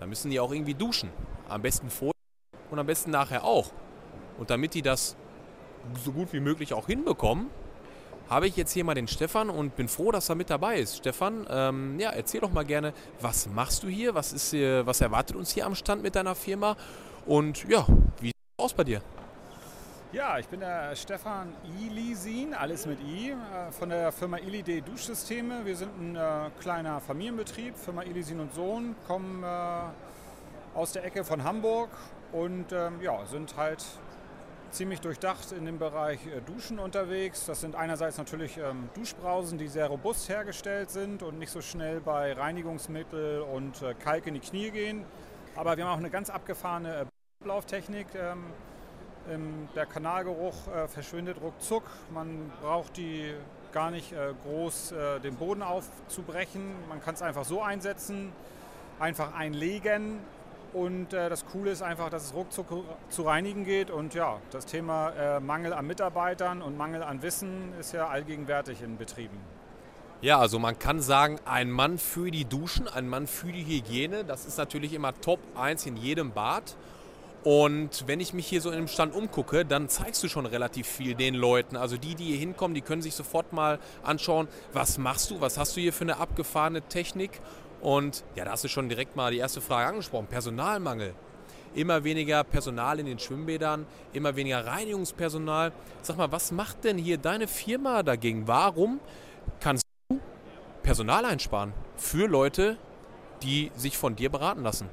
dann müssen die auch irgendwie duschen. Am besten vorher und am besten nachher auch. Und damit die das so gut wie möglich auch hinbekommen, habe ich jetzt hier mal den Stefan und bin froh, dass er mit dabei ist. Stefan, ähm, ja, erzähl doch mal gerne, was machst du hier? Was, ist hier, was erwartet uns hier am Stand mit deiner Firma? Und ja, wie sieht es aus bei dir? Ja, ich bin der Stefan Ilisin, alles mit I, äh, von der Firma Ilide Duschsysteme. Wir sind ein äh, kleiner Familienbetrieb, Firma Ilisin und Sohn, kommen äh, aus der Ecke von Hamburg und ähm, ja, sind halt ziemlich durchdacht in dem Bereich äh, Duschen unterwegs. Das sind einerseits natürlich ähm, Duschbrausen, die sehr robust hergestellt sind und nicht so schnell bei Reinigungsmittel und äh, Kalk in die Knie gehen. Aber wir haben auch eine ganz abgefahrene äh, Ablauftechnik. Ähm, der Kanalgeruch verschwindet ruckzuck. Man braucht die gar nicht groß den Boden aufzubrechen. Man kann es einfach so einsetzen, einfach einlegen und äh, das Coole ist einfach, dass es ruckzuck zu reinigen geht. Und ja, das Thema äh, Mangel an Mitarbeitern und Mangel an Wissen ist ja allgegenwärtig in Betrieben. Ja, also man kann sagen, ein Mann für die Duschen, ein Mann für die Hygiene, das ist natürlich immer Top 1 in jedem Bad. Und wenn ich mich hier so in dem Stand umgucke, dann zeigst du schon relativ viel den Leuten. Also die, die hier hinkommen, die können sich sofort mal anschauen, was machst du, was hast du hier für eine abgefahrene Technik. Und ja, da hast du schon direkt mal die erste Frage angesprochen. Personalmangel. Immer weniger Personal in den Schwimmbädern, immer weniger Reinigungspersonal. Sag mal, was macht denn hier deine Firma dagegen? Warum kannst du Personal einsparen für Leute, die sich von dir beraten lassen?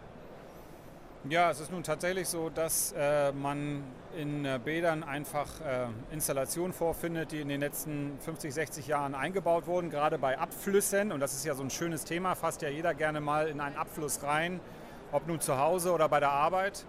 Ja, es ist nun tatsächlich so, dass äh, man in äh, Bädern einfach äh, Installationen vorfindet, die in den letzten 50, 60 Jahren eingebaut wurden, gerade bei Abflüssen. Und das ist ja so ein schönes Thema, fasst ja jeder gerne mal in einen Abfluss rein, ob nun zu Hause oder bei der Arbeit.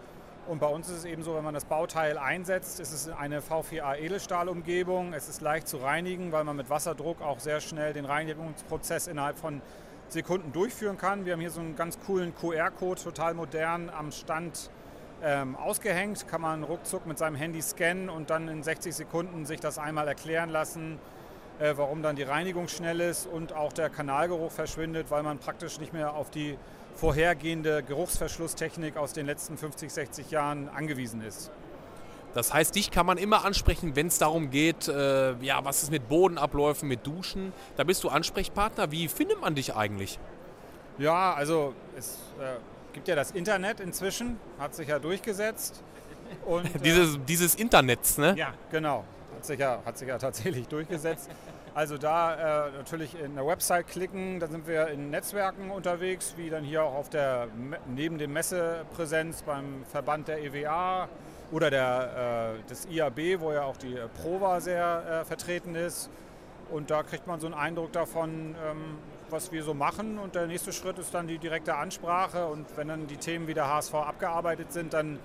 Und bei uns ist es eben so, wenn man das Bauteil einsetzt, ist es eine V4A Edelstahlumgebung. Es ist leicht zu reinigen, weil man mit Wasserdruck auch sehr schnell den Reinigungsprozess innerhalb von Sekunden durchführen kann. Wir haben hier so einen ganz coolen QR-Code, total modern, am Stand ähm, ausgehängt. Kann man ruckzuck mit seinem Handy scannen und dann in 60 Sekunden sich das einmal erklären lassen, äh, warum dann die Reinigung schnell ist und auch der Kanalgeruch verschwindet, weil man praktisch nicht mehr auf die vorhergehende Geruchsverschlusstechnik aus den letzten 50, 60 Jahren angewiesen ist. Das heißt, dich kann man immer ansprechen, wenn es darum geht, äh, ja, was ist mit Bodenabläufen, mit Duschen. Da bist du Ansprechpartner. Wie findet man dich eigentlich? Ja, also es äh, gibt ja das Internet inzwischen, hat sich ja durchgesetzt. Und, [laughs] äh, dieses, dieses Internets, ne? Ja, genau. Hat sich ja, hat sich ja tatsächlich durchgesetzt. Also da äh, natürlich in der Website klicken, da sind wir in Netzwerken unterwegs, wie dann hier auch auf der neben dem Messepräsenz beim Verband der EWA oder der, äh, des IAB, wo ja auch die Prova sehr äh, vertreten ist. Und da kriegt man so einen Eindruck davon, ähm, was wir so machen. Und der nächste Schritt ist dann die direkte Ansprache. Und wenn dann die Themen wie der HSV abgearbeitet sind, dann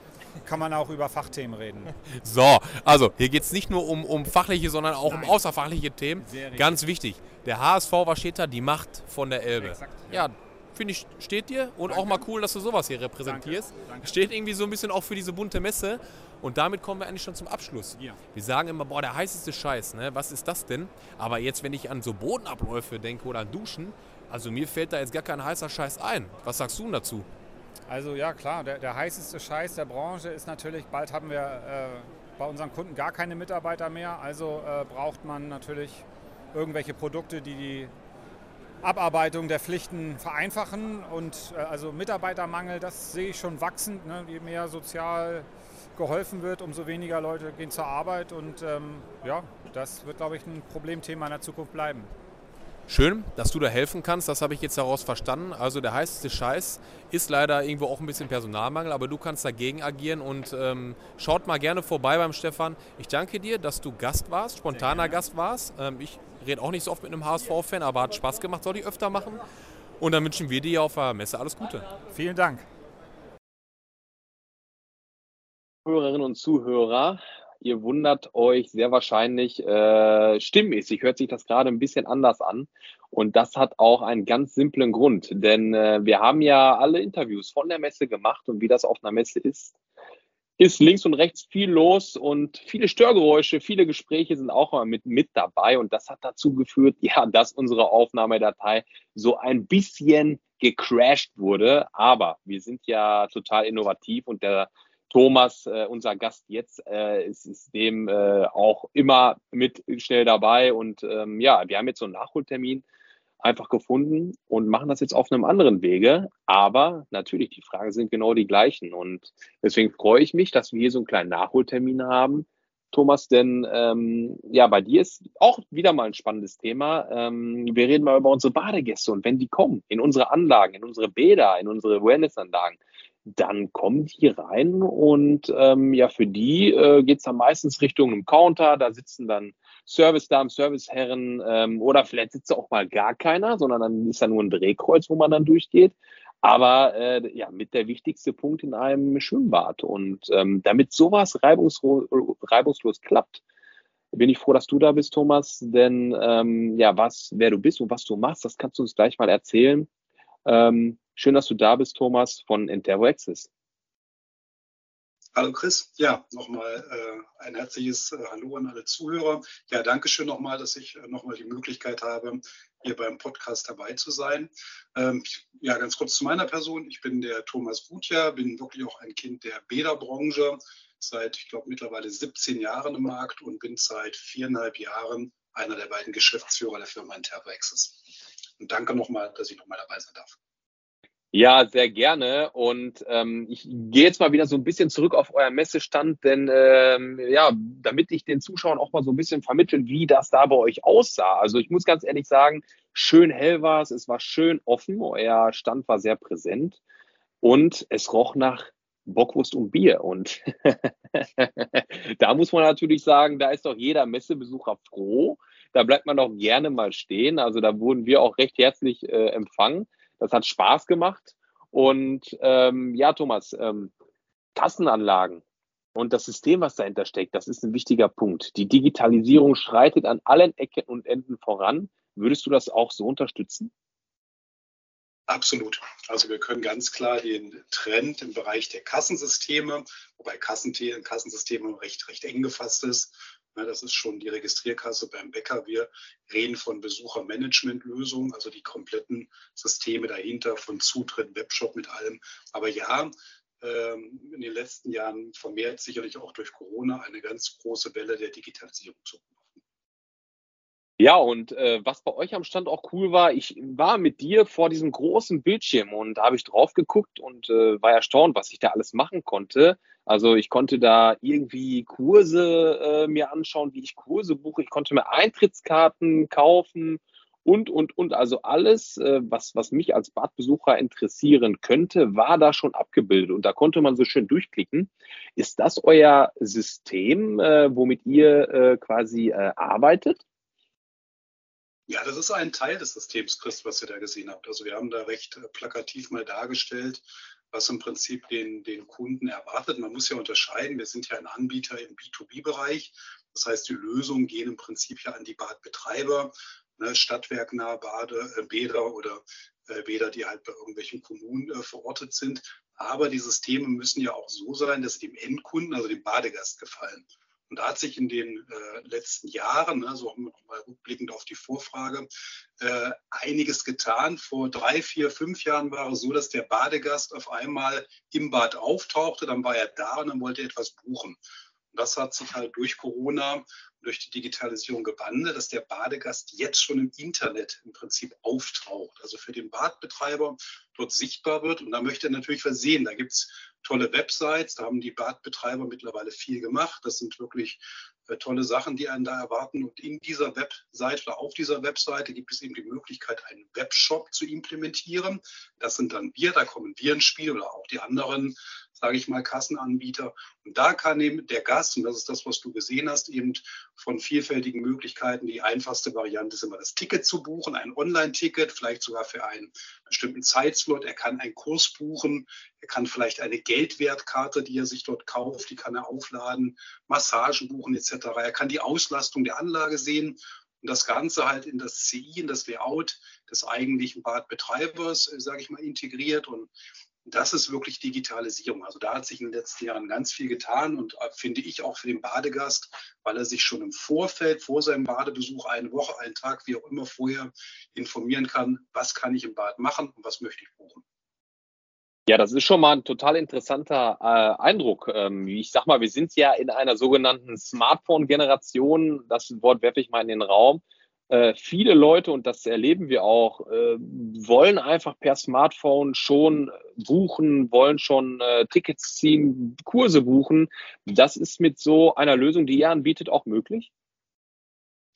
kann man auch über Fachthemen reden. [laughs] So, also hier geht es nicht nur um, um fachliche, sondern auch Nein. um außerfachliche Themen. Ganz wichtig. Der HSV, was steht da? Die Macht von der Elbe. Exakt, ja. ja finde ich, steht dir. Und Danke. auch mal cool, dass du sowas hier repräsentierst. Danke. Danke. Steht irgendwie so ein bisschen auch für diese bunte Messe. Und damit kommen wir eigentlich schon zum Abschluss. Ja. Wir sagen immer, boah, der heißeste Scheiß, ne? was ist das denn? Aber jetzt, wenn ich an so Bodenabläufe denke oder an Duschen, also mir fällt da jetzt gar kein heißer Scheiß ein. Was sagst du dazu? Also ja, klar, der, der heißeste Scheiß der Branche ist natürlich, bald haben wir äh, bei unseren Kunden gar keine Mitarbeiter mehr. Also äh, braucht man natürlich irgendwelche Produkte, die die Abarbeitung der Pflichten vereinfachen. Und äh, also Mitarbeitermangel, das sehe ich schon wachsend. Ne? Je mehr sozial geholfen wird, umso weniger Leute gehen zur Arbeit. Und ähm, ja, das wird, glaube ich, ein Problemthema in der Zukunft bleiben. Schön, dass du da helfen kannst, das habe ich jetzt daraus verstanden. Also der heißeste Scheiß ist leider irgendwo auch ein bisschen Personalmangel, aber du kannst dagegen agieren und ähm, schaut mal gerne vorbei beim Stefan. Ich danke dir, dass du Gast warst, spontaner Gast warst. Ähm, ich rede auch nicht so oft mit einem HSV-Fan, aber hat Spaß gemacht, soll ich öfter machen. Und dann wünschen wir dir auf der Messe alles Gute. Vielen Dank. Hörerinnen und Zuhörer, ihr wundert euch sehr wahrscheinlich, äh, stimmmäßig hört sich das gerade ein bisschen anders an. Und das hat auch einen ganz simplen Grund, denn äh, wir haben ja alle Interviews von der Messe gemacht und wie das auf einer Messe ist, ist links und rechts viel los und viele Störgeräusche, viele Gespräche sind auch mal mit, mit dabei. Und das hat dazu geführt, [laughs] ja, dass unsere Aufnahmedatei so ein bisschen gecrashed wurde. Aber wir sind ja total innovativ und der Thomas, äh, unser Gast jetzt, äh, ist, ist dem äh, auch immer mit schnell dabei. Und ähm, ja, wir haben jetzt so einen Nachholtermin einfach gefunden und machen das jetzt auf einem anderen Wege. Aber natürlich, die Fragen sind genau die gleichen. Und deswegen freue ich mich, dass wir hier so einen kleinen Nachholtermin haben. Thomas, denn ähm, ja, bei dir ist auch wieder mal ein spannendes Thema. Ähm, wir reden mal über unsere Badegäste und wenn die kommen in unsere Anlagen, in unsere Bäder, in unsere Wellnessanlagen, dann kommen die rein und ähm, ja, für die äh, geht es dann meistens Richtung einem Counter, da sitzen dann Service-Damen, Serviceherren ähm, oder vielleicht sitzt auch mal gar keiner, sondern dann ist da nur ein Drehkreuz, wo man dann durchgeht. Aber äh, ja, mit der wichtigste Punkt in einem Schwimmbad. Und ähm, damit sowas reibungslos, reibungslos klappt, bin ich froh, dass du da bist, Thomas. Denn ähm, ja, was, wer du bist und was du machst, das kannst du uns gleich mal erzählen. Ähm, Schön, dass du da bist, Thomas von Entervo Access. Hallo Chris, ja, nochmal äh, ein herzliches äh, Hallo an alle Zuhörer. Ja, danke schön nochmal, dass ich äh, nochmal die Möglichkeit habe, hier beim Podcast dabei zu sein. Ähm, ja, ganz kurz zu meiner Person. Ich bin der Thomas Gutjahr, bin wirklich auch ein Kind der Bäderbranche, seit, ich glaube, mittlerweile 17 Jahren im Markt und bin seit viereinhalb Jahren einer der beiden Geschäftsführer der Firma Intervo Access. Und danke nochmal, dass ich nochmal dabei sein darf. Ja, sehr gerne. Und ähm, ich gehe jetzt mal wieder so ein bisschen zurück auf euer Messestand, denn ähm, ja, damit ich den Zuschauern auch mal so ein bisschen vermitteln, wie das da bei euch aussah. Also ich muss ganz ehrlich sagen, schön hell war es, es war schön offen, euer Stand war sehr präsent und es roch nach Bockwurst und Bier. Und [laughs] da muss man natürlich sagen, da ist doch jeder Messebesucher froh. Da bleibt man auch gerne mal stehen. Also da wurden wir auch recht herzlich äh, empfangen. Das hat Spaß gemacht. Und ähm, ja, Thomas, ähm, Kassenanlagen und das System, was dahinter steckt, das ist ein wichtiger Punkt. Die Digitalisierung schreitet an allen Ecken und Enden voran. Würdest du das auch so unterstützen? Absolut. Also wir können ganz klar den Trend im Bereich der Kassensysteme, wobei Kassensysteme recht, recht eng gefasst ist. Das ist schon die Registrierkasse beim Bäcker. Wir reden von Besuchermanagementlösungen, also die kompletten Systeme dahinter von Zutritt, Webshop mit allem. Aber ja, ähm, in den letzten Jahren vermehrt sicherlich auch durch Corona eine ganz große Welle der Digitalisierung zu ja, und äh, was bei euch am Stand auch cool war, ich war mit dir vor diesem großen Bildschirm und da habe ich drauf geguckt und äh, war erstaunt, was ich da alles machen konnte. Also ich konnte da irgendwie Kurse äh, mir anschauen, wie ich Kurse buche. Ich konnte mir Eintrittskarten kaufen und, und, und. Also alles, äh, was, was mich als Badbesucher interessieren könnte, war da schon abgebildet und da konnte man so schön durchklicken. Ist das euer System, äh, womit ihr äh, quasi äh, arbeitet? Ja, das ist ein Teil des Systems, Chris, was ihr da gesehen habt. Also wir haben da recht äh, plakativ mal dargestellt, was im Prinzip den, den Kunden erwartet. Man muss ja unterscheiden, wir sind ja ein Anbieter im B2B-Bereich. Das heißt, die Lösungen gehen im Prinzip ja an die Badbetreiber, ne, stadtwerknahe Bade, äh, Bäder oder äh, Bäder, die halt bei irgendwelchen Kommunen äh, verortet sind. Aber die Systeme müssen ja auch so sein, dass sie dem Endkunden, also dem Badegast gefallen. Und da hat sich in den äh, letzten Jahren, also mal rückblickend auf die Vorfrage, äh, einiges getan. Vor drei, vier, fünf Jahren war es so, dass der Badegast auf einmal im Bad auftauchte, dann war er da und dann wollte er etwas buchen. Und das hat sich halt durch Corona durch die Digitalisierung gewandelt, dass der Badegast jetzt schon im Internet im Prinzip auftaucht, also für den Badbetreiber dort sichtbar wird. Und da möchte er natürlich was sehen. Da gibt es tolle Websites, da haben die Badbetreiber mittlerweile viel gemacht. Das sind wirklich äh, tolle Sachen, die einen da erwarten. Und in dieser Webseite oder auf dieser Webseite gibt es eben die Möglichkeit, einen Webshop zu implementieren. Das sind dann wir, da kommen wir ins Spiel oder auch die anderen sage ich mal, Kassenanbieter. Und da kann eben der Gast, und das ist das, was du gesehen hast, eben von vielfältigen Möglichkeiten, die einfachste Variante ist immer das Ticket zu buchen, ein Online-Ticket, vielleicht sogar für einen bestimmten Zeitslot. Er kann einen Kurs buchen, er kann vielleicht eine Geldwertkarte, die er sich dort kauft, die kann er aufladen, Massagen buchen etc. Er kann die Auslastung der Anlage sehen und das Ganze halt in das CI, in das Layout des eigentlichen Badbetreibers, äh, sage ich mal, integriert. Und das ist wirklich Digitalisierung. Also da hat sich in den letzten Jahren ganz viel getan und äh, finde ich auch für den Badegast, weil er sich schon im Vorfeld, vor seinem Badebesuch, eine Woche, einen Tag, wie auch immer vorher informieren kann, was kann ich im Bad machen und was möchte ich buchen. Ja, das ist schon mal ein total interessanter äh, Eindruck. Ähm, ich sag mal, wir sind ja in einer sogenannten Smartphone-Generation. Das Wort werfe ich mal in den Raum. Äh, viele Leute, und das erleben wir auch, äh, wollen einfach per Smartphone schon buchen, wollen schon äh, Tickets ziehen, Kurse buchen. Das ist mit so einer Lösung, die ihr anbietet, auch möglich?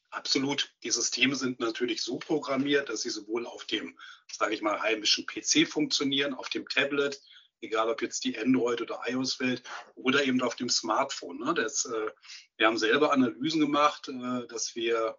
Absolut. Die Systeme sind natürlich so programmiert, dass sie sowohl auf dem, sage ich mal, heimischen PC funktionieren, auf dem Tablet, egal ob jetzt die Android- oder iOS-Welt oder eben auf dem Smartphone. Ne? Das, äh, wir haben selber Analysen gemacht, äh, dass wir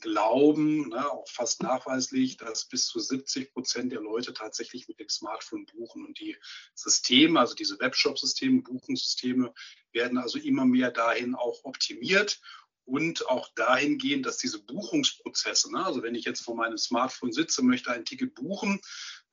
glauben, ne, auch fast nachweislich, dass bis zu 70 Prozent der Leute tatsächlich mit dem Smartphone buchen. Und die Systeme, also diese Webshop-Systeme, Buchungssysteme, werden also immer mehr dahin auch optimiert und auch dahingehend, dass diese Buchungsprozesse, ne, also wenn ich jetzt vor meinem Smartphone sitze, möchte ein Ticket buchen,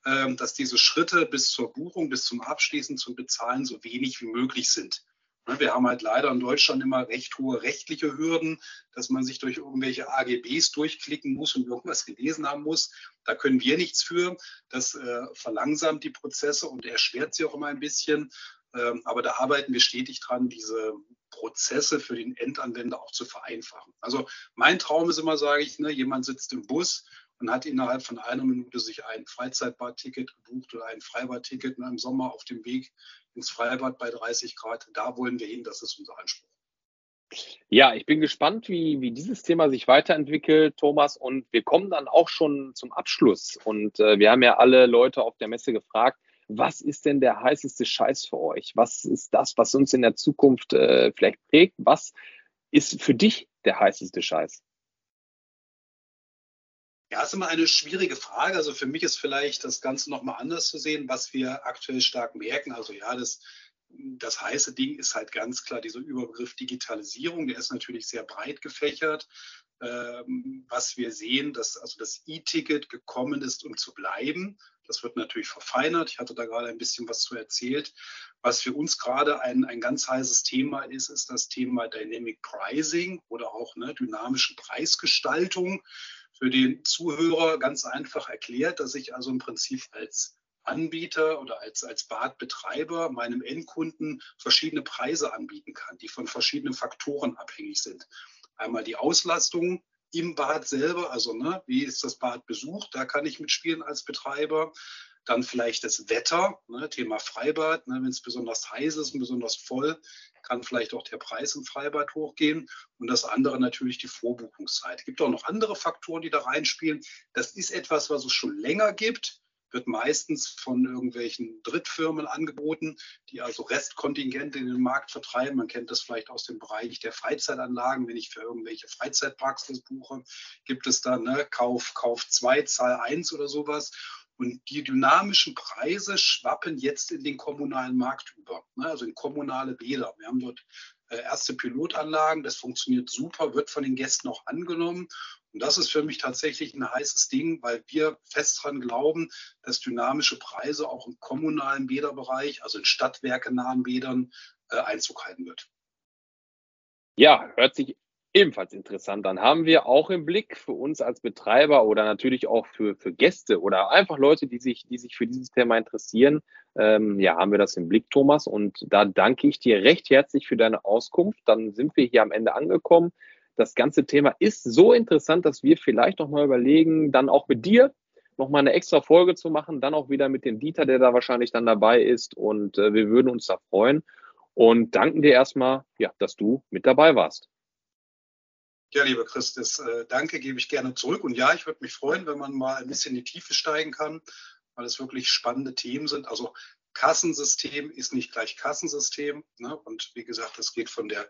äh, dass diese Schritte bis zur Buchung, bis zum Abschließen, zum Bezahlen so wenig wie möglich sind. Ne, wir haben halt leider in Deutschland immer recht hohe rechtliche Hürden, dass man sich durch irgendwelche AGBs durchklicken muss und irgendwas gelesen haben muss. Da können wir nichts für. Das äh, verlangsamt die Prozesse und erschwert sie auch immer ein bisschen. Ähm, aber da arbeiten wir stetig dran, diese Prozesse für den Endanwender auch zu vereinfachen. Also mein Traum ist immer, sage ich, ne, jemand sitzt im Bus und hat innerhalb von einer Minute sich ein Freizeitbadticket gebucht oder ein Freibadticket ne, im Sommer auf dem Weg ins Freibad bei 30 Grad. Da wollen wir hin, das ist unser Anspruch. Ja, ich bin gespannt, wie, wie dieses Thema sich weiterentwickelt, Thomas. Und wir kommen dann auch schon zum Abschluss. Und äh, wir haben ja alle Leute auf der Messe gefragt, was ist denn der heißeste Scheiß für euch? Was ist das, was uns in der Zukunft äh, vielleicht prägt? Was ist für dich der heißeste Scheiß? Ja, ist immer eine schwierige Frage. Also für mich ist vielleicht das Ganze nochmal anders zu sehen, was wir aktuell stark merken. Also ja, das das heiße Ding ist halt ganz klar dieser Überbegriff Digitalisierung. Der ist natürlich sehr breit gefächert. Ähm, was wir sehen, dass also das E-Ticket gekommen ist, um zu bleiben. Das wird natürlich verfeinert. Ich hatte da gerade ein bisschen was zu erzählt. Was für uns gerade ein, ein ganz heißes Thema ist, ist das Thema Dynamic Pricing oder auch ne, dynamische Preisgestaltung. Für den Zuhörer ganz einfach erklärt, dass ich also im Prinzip als Anbieter oder als, als Badbetreiber meinem Endkunden verschiedene Preise anbieten kann, die von verschiedenen Faktoren abhängig sind. Einmal die Auslastung im Bad selber, also ne, wie ist das Bad besucht, da kann ich mitspielen als Betreiber. Dann vielleicht das Wetter, ne, Thema Freibad, ne, wenn es besonders heiß ist und besonders voll, kann vielleicht auch der Preis im Freibad hochgehen. Und das andere natürlich die Vorbuchungszeit. Es gibt auch noch andere Faktoren, die da reinspielen. Das ist etwas, was es schon länger gibt wird meistens von irgendwelchen Drittfirmen angeboten, die also Restkontingente in den Markt vertreiben. Man kennt das vielleicht aus dem Bereich der Freizeitanlagen. Wenn ich für irgendwelche Freizeitparks das buche, gibt es da ne, Kauf, Kauf 2, Zahl 1 oder sowas. Und die dynamischen Preise schwappen jetzt in den kommunalen Markt über, ne, also in kommunale Bäder. Wir haben dort äh, erste Pilotanlagen, das funktioniert super, wird von den Gästen auch angenommen. Und das ist für mich tatsächlich ein heißes Ding, weil wir fest daran glauben, dass dynamische Preise auch im kommunalen Bäderbereich, also in stadtwerkenahen Bädern, äh, Einzug halten wird. Ja, hört sich ebenfalls interessant an. Haben wir auch im Blick für uns als Betreiber oder natürlich auch für, für Gäste oder einfach Leute, die sich, die sich für dieses Thema interessieren. Ähm, ja, haben wir das im Blick, Thomas. Und da danke ich dir recht herzlich für deine Auskunft. Dann sind wir hier am Ende angekommen das ganze Thema ist so interessant, dass wir vielleicht noch mal überlegen, dann auch mit dir noch mal eine extra Folge zu machen, dann auch wieder mit dem Dieter, der da wahrscheinlich dann dabei ist und äh, wir würden uns da freuen und danken dir erstmal, ja, dass du mit dabei warst. Ja, lieber Chris, das äh, Danke gebe ich gerne zurück. Und ja, ich würde mich freuen, wenn man mal ein bisschen in die Tiefe steigen kann, weil es wirklich spannende Themen sind. Also Kassensystem ist nicht gleich Kassensystem. Ne? Und wie gesagt, das geht von der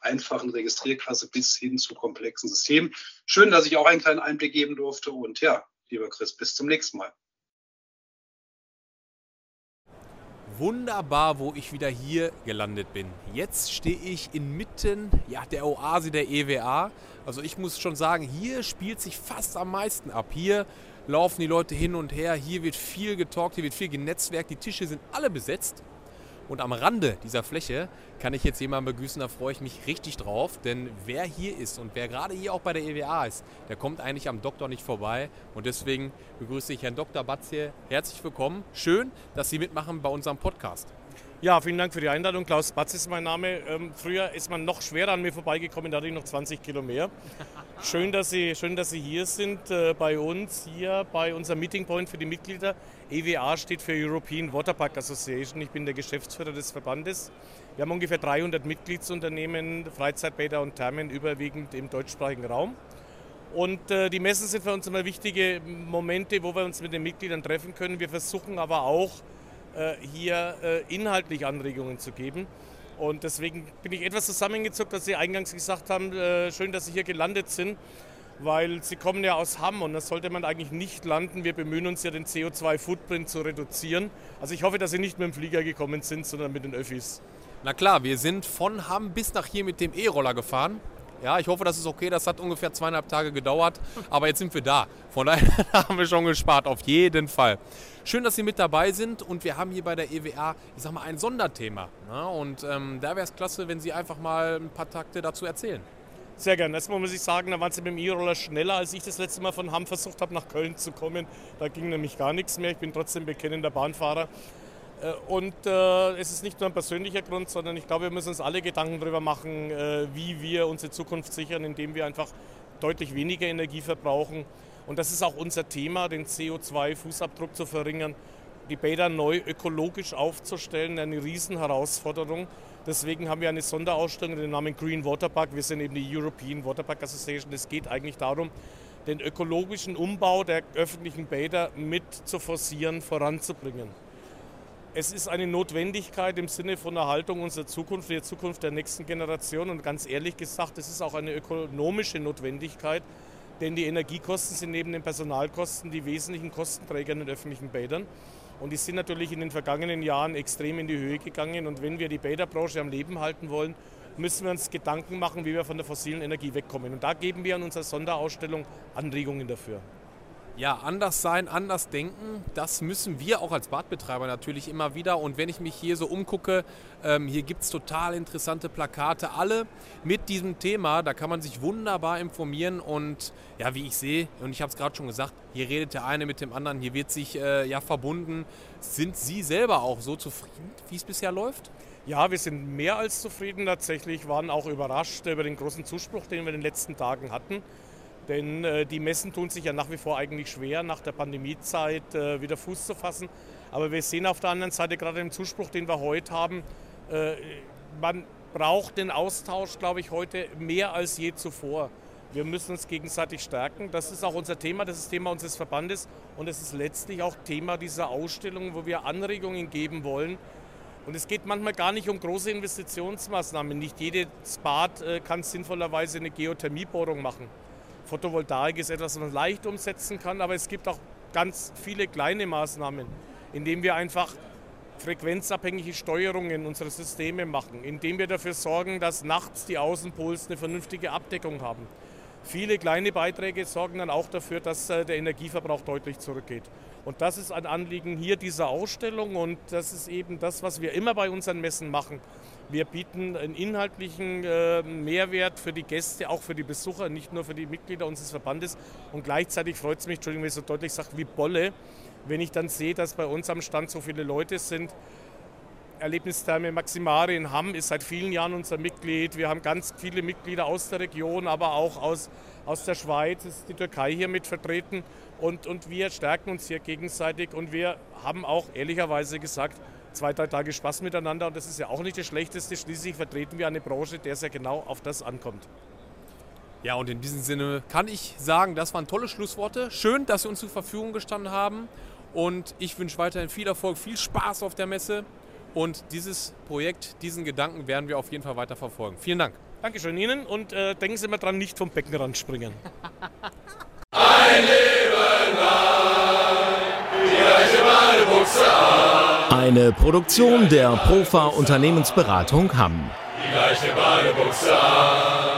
einfachen Registrierklasse bis hin zu komplexen Systemen. Schön, dass ich auch einen kleinen Einblick geben durfte. Und ja, lieber Chris, bis zum nächsten Mal. Wunderbar, wo ich wieder hier gelandet bin. Jetzt stehe ich inmitten ja, der Oase der EWA. Also ich muss schon sagen, hier spielt sich fast am meisten ab. Hier laufen die Leute hin und her. Hier wird viel getalkt, hier wird viel genetzwerkt. Die Tische sind alle besetzt. Und am Rande dieser Fläche kann ich jetzt jemanden begrüßen, da freue ich mich richtig drauf. Denn wer hier ist und wer gerade hier auch bei der EWA ist, der kommt eigentlich am Doktor nicht vorbei. Und deswegen begrüße ich Herrn Dr. Batz hier. Herzlich willkommen. Schön, dass Sie mitmachen bei unserem Podcast. Ja, vielen Dank für die Einladung. Klaus Batz ist mein Name. Ähm, früher ist man noch schwerer an mir vorbeigekommen, da hatte ich noch 20 Kilo mehr. [laughs] Schön, dass Sie, schön, dass Sie hier sind äh, bei uns, hier bei unserem Meeting Point für die Mitglieder. EWA steht für European Waterpark Association. Ich bin der Geschäftsführer des Verbandes. Wir haben ungefähr 300 Mitgliedsunternehmen, Freizeitbäder und Thermen, überwiegend im deutschsprachigen Raum. Und äh, die Messen sind für uns immer wichtige Momente, wo wir uns mit den Mitgliedern treffen können. Wir versuchen aber auch, hier äh, inhaltlich Anregungen zu geben. Und deswegen bin ich etwas zusammengezuckt, dass Sie eingangs gesagt haben, äh, schön, dass Sie hier gelandet sind, weil Sie kommen ja aus Hamm und das sollte man eigentlich nicht landen. Wir bemühen uns ja, den CO2-Footprint zu reduzieren. Also ich hoffe, dass Sie nicht mit dem Flieger gekommen sind, sondern mit den Öffis. Na klar, wir sind von Hamm bis nach hier mit dem E-Roller gefahren. Ja, ich hoffe, das ist okay. Das hat ungefähr zweieinhalb Tage gedauert. Aber jetzt sind wir da. Von daher [laughs] haben wir schon gespart, auf jeden Fall. Schön, dass Sie mit dabei sind. Und wir haben hier bei der EWA, ich sag mal, ein Sonderthema. Ne? Und ähm, da wäre es klasse, wenn Sie einfach mal ein paar Takte dazu erzählen. Sehr gerne. Erstmal muss ich sagen, da waren Sie mit dem E-Roller schneller, als ich das letzte Mal von Hamm versucht habe, nach Köln zu kommen. Da ging nämlich gar nichts mehr. Ich bin trotzdem bekennender Bahnfahrer. Äh, und äh, es ist nicht nur ein persönlicher Grund, sondern ich glaube, wir müssen uns alle Gedanken darüber machen, äh, wie wir unsere Zukunft sichern, indem wir einfach deutlich weniger Energie verbrauchen. Und das ist auch unser Thema, den CO2-Fußabdruck zu verringern, die Bäder neu ökologisch aufzustellen, eine Riesenherausforderung. Deswegen haben wir eine Sonderausstellung mit dem Namen Green Water Park. Wir sind eben die European Water Park Association. Es geht eigentlich darum, den ökologischen Umbau der öffentlichen Bäder mit zu forcieren, voranzubringen. Es ist eine Notwendigkeit im Sinne von Erhaltung unserer Zukunft, der Zukunft der nächsten Generation. Und ganz ehrlich gesagt, es ist auch eine ökonomische Notwendigkeit, denn die Energiekosten sind neben den Personalkosten die wesentlichen Kostenträger in den öffentlichen Bädern. Und die sind natürlich in den vergangenen Jahren extrem in die Höhe gegangen. Und wenn wir die Bäderbranche am Leben halten wollen, müssen wir uns Gedanken machen, wie wir von der fossilen Energie wegkommen. Und da geben wir in unserer Sonderausstellung Anregungen dafür. Ja, anders sein, anders denken, das müssen wir auch als Badbetreiber natürlich immer wieder. Und wenn ich mich hier so umgucke, ähm, hier gibt es total interessante Plakate, alle mit diesem Thema. Da kann man sich wunderbar informieren. Und ja, wie ich sehe, und ich habe es gerade schon gesagt, hier redet der eine mit dem anderen, hier wird sich äh, ja verbunden. Sind Sie selber auch so zufrieden, wie es bisher läuft? Ja, wir sind mehr als zufrieden tatsächlich, waren auch überrascht über den großen Zuspruch, den wir in den letzten Tagen hatten. Denn äh, die Messen tun sich ja nach wie vor eigentlich schwer, nach der Pandemiezeit äh, wieder Fuß zu fassen. Aber wir sehen auf der anderen Seite gerade im Zuspruch, den wir heute haben, äh, man braucht den Austausch, glaube ich, heute mehr als je zuvor. Wir müssen uns gegenseitig stärken. Das ist auch unser Thema, das ist Thema unseres Verbandes und es ist letztlich auch Thema dieser Ausstellung, wo wir Anregungen geben wollen. Und es geht manchmal gar nicht um große Investitionsmaßnahmen. Nicht jedes Bad äh, kann sinnvollerweise eine Geothermiebohrung machen. Photovoltaik ist etwas, was man leicht umsetzen kann, aber es gibt auch ganz viele kleine Maßnahmen, indem wir einfach frequenzabhängige Steuerungen unserer Systeme machen, indem wir dafür sorgen, dass nachts die Außenpols eine vernünftige Abdeckung haben. Viele kleine Beiträge sorgen dann auch dafür, dass äh, der Energieverbrauch deutlich zurückgeht. Und das ist ein Anliegen hier dieser Ausstellung und das ist eben das, was wir immer bei unseren Messen machen. Wir bieten einen inhaltlichen äh, Mehrwert für die Gäste, auch für die Besucher, nicht nur für die Mitglieder unseres Verbandes. Und gleichzeitig freut es mich, Entschuldigung, wenn ich so deutlich sage, wie Bolle, wenn ich dann sehe, dass bei uns am Stand so viele Leute sind. Erlebnistherme Maximari in Hamm ist seit vielen Jahren unser Mitglied. Wir haben ganz viele Mitglieder aus der Region, aber auch aus, aus der Schweiz, ist die Türkei hier mit vertreten. Und, und wir stärken uns hier gegenseitig und wir haben auch ehrlicherweise gesagt, zwei, drei Tage Spaß miteinander und das ist ja auch nicht das Schlechteste. Schließlich vertreten wir eine Branche, der es ja genau auf das ankommt. Ja, und in diesem Sinne kann ich sagen, das waren tolle Schlussworte. Schön, dass Sie uns zur Verfügung gestanden haben. Und ich wünsche weiterhin viel Erfolg, viel Spaß auf der Messe. Und dieses Projekt, diesen Gedanken werden wir auf jeden Fall weiter verfolgen. Vielen Dank. Dankeschön Ihnen und äh, denken Sie mal dran, nicht vom Beckenrand springen. Ein Leben lang, Eine Produktion der Profa Unternehmensberatung Hamm. Die gleiche Badebuchse an.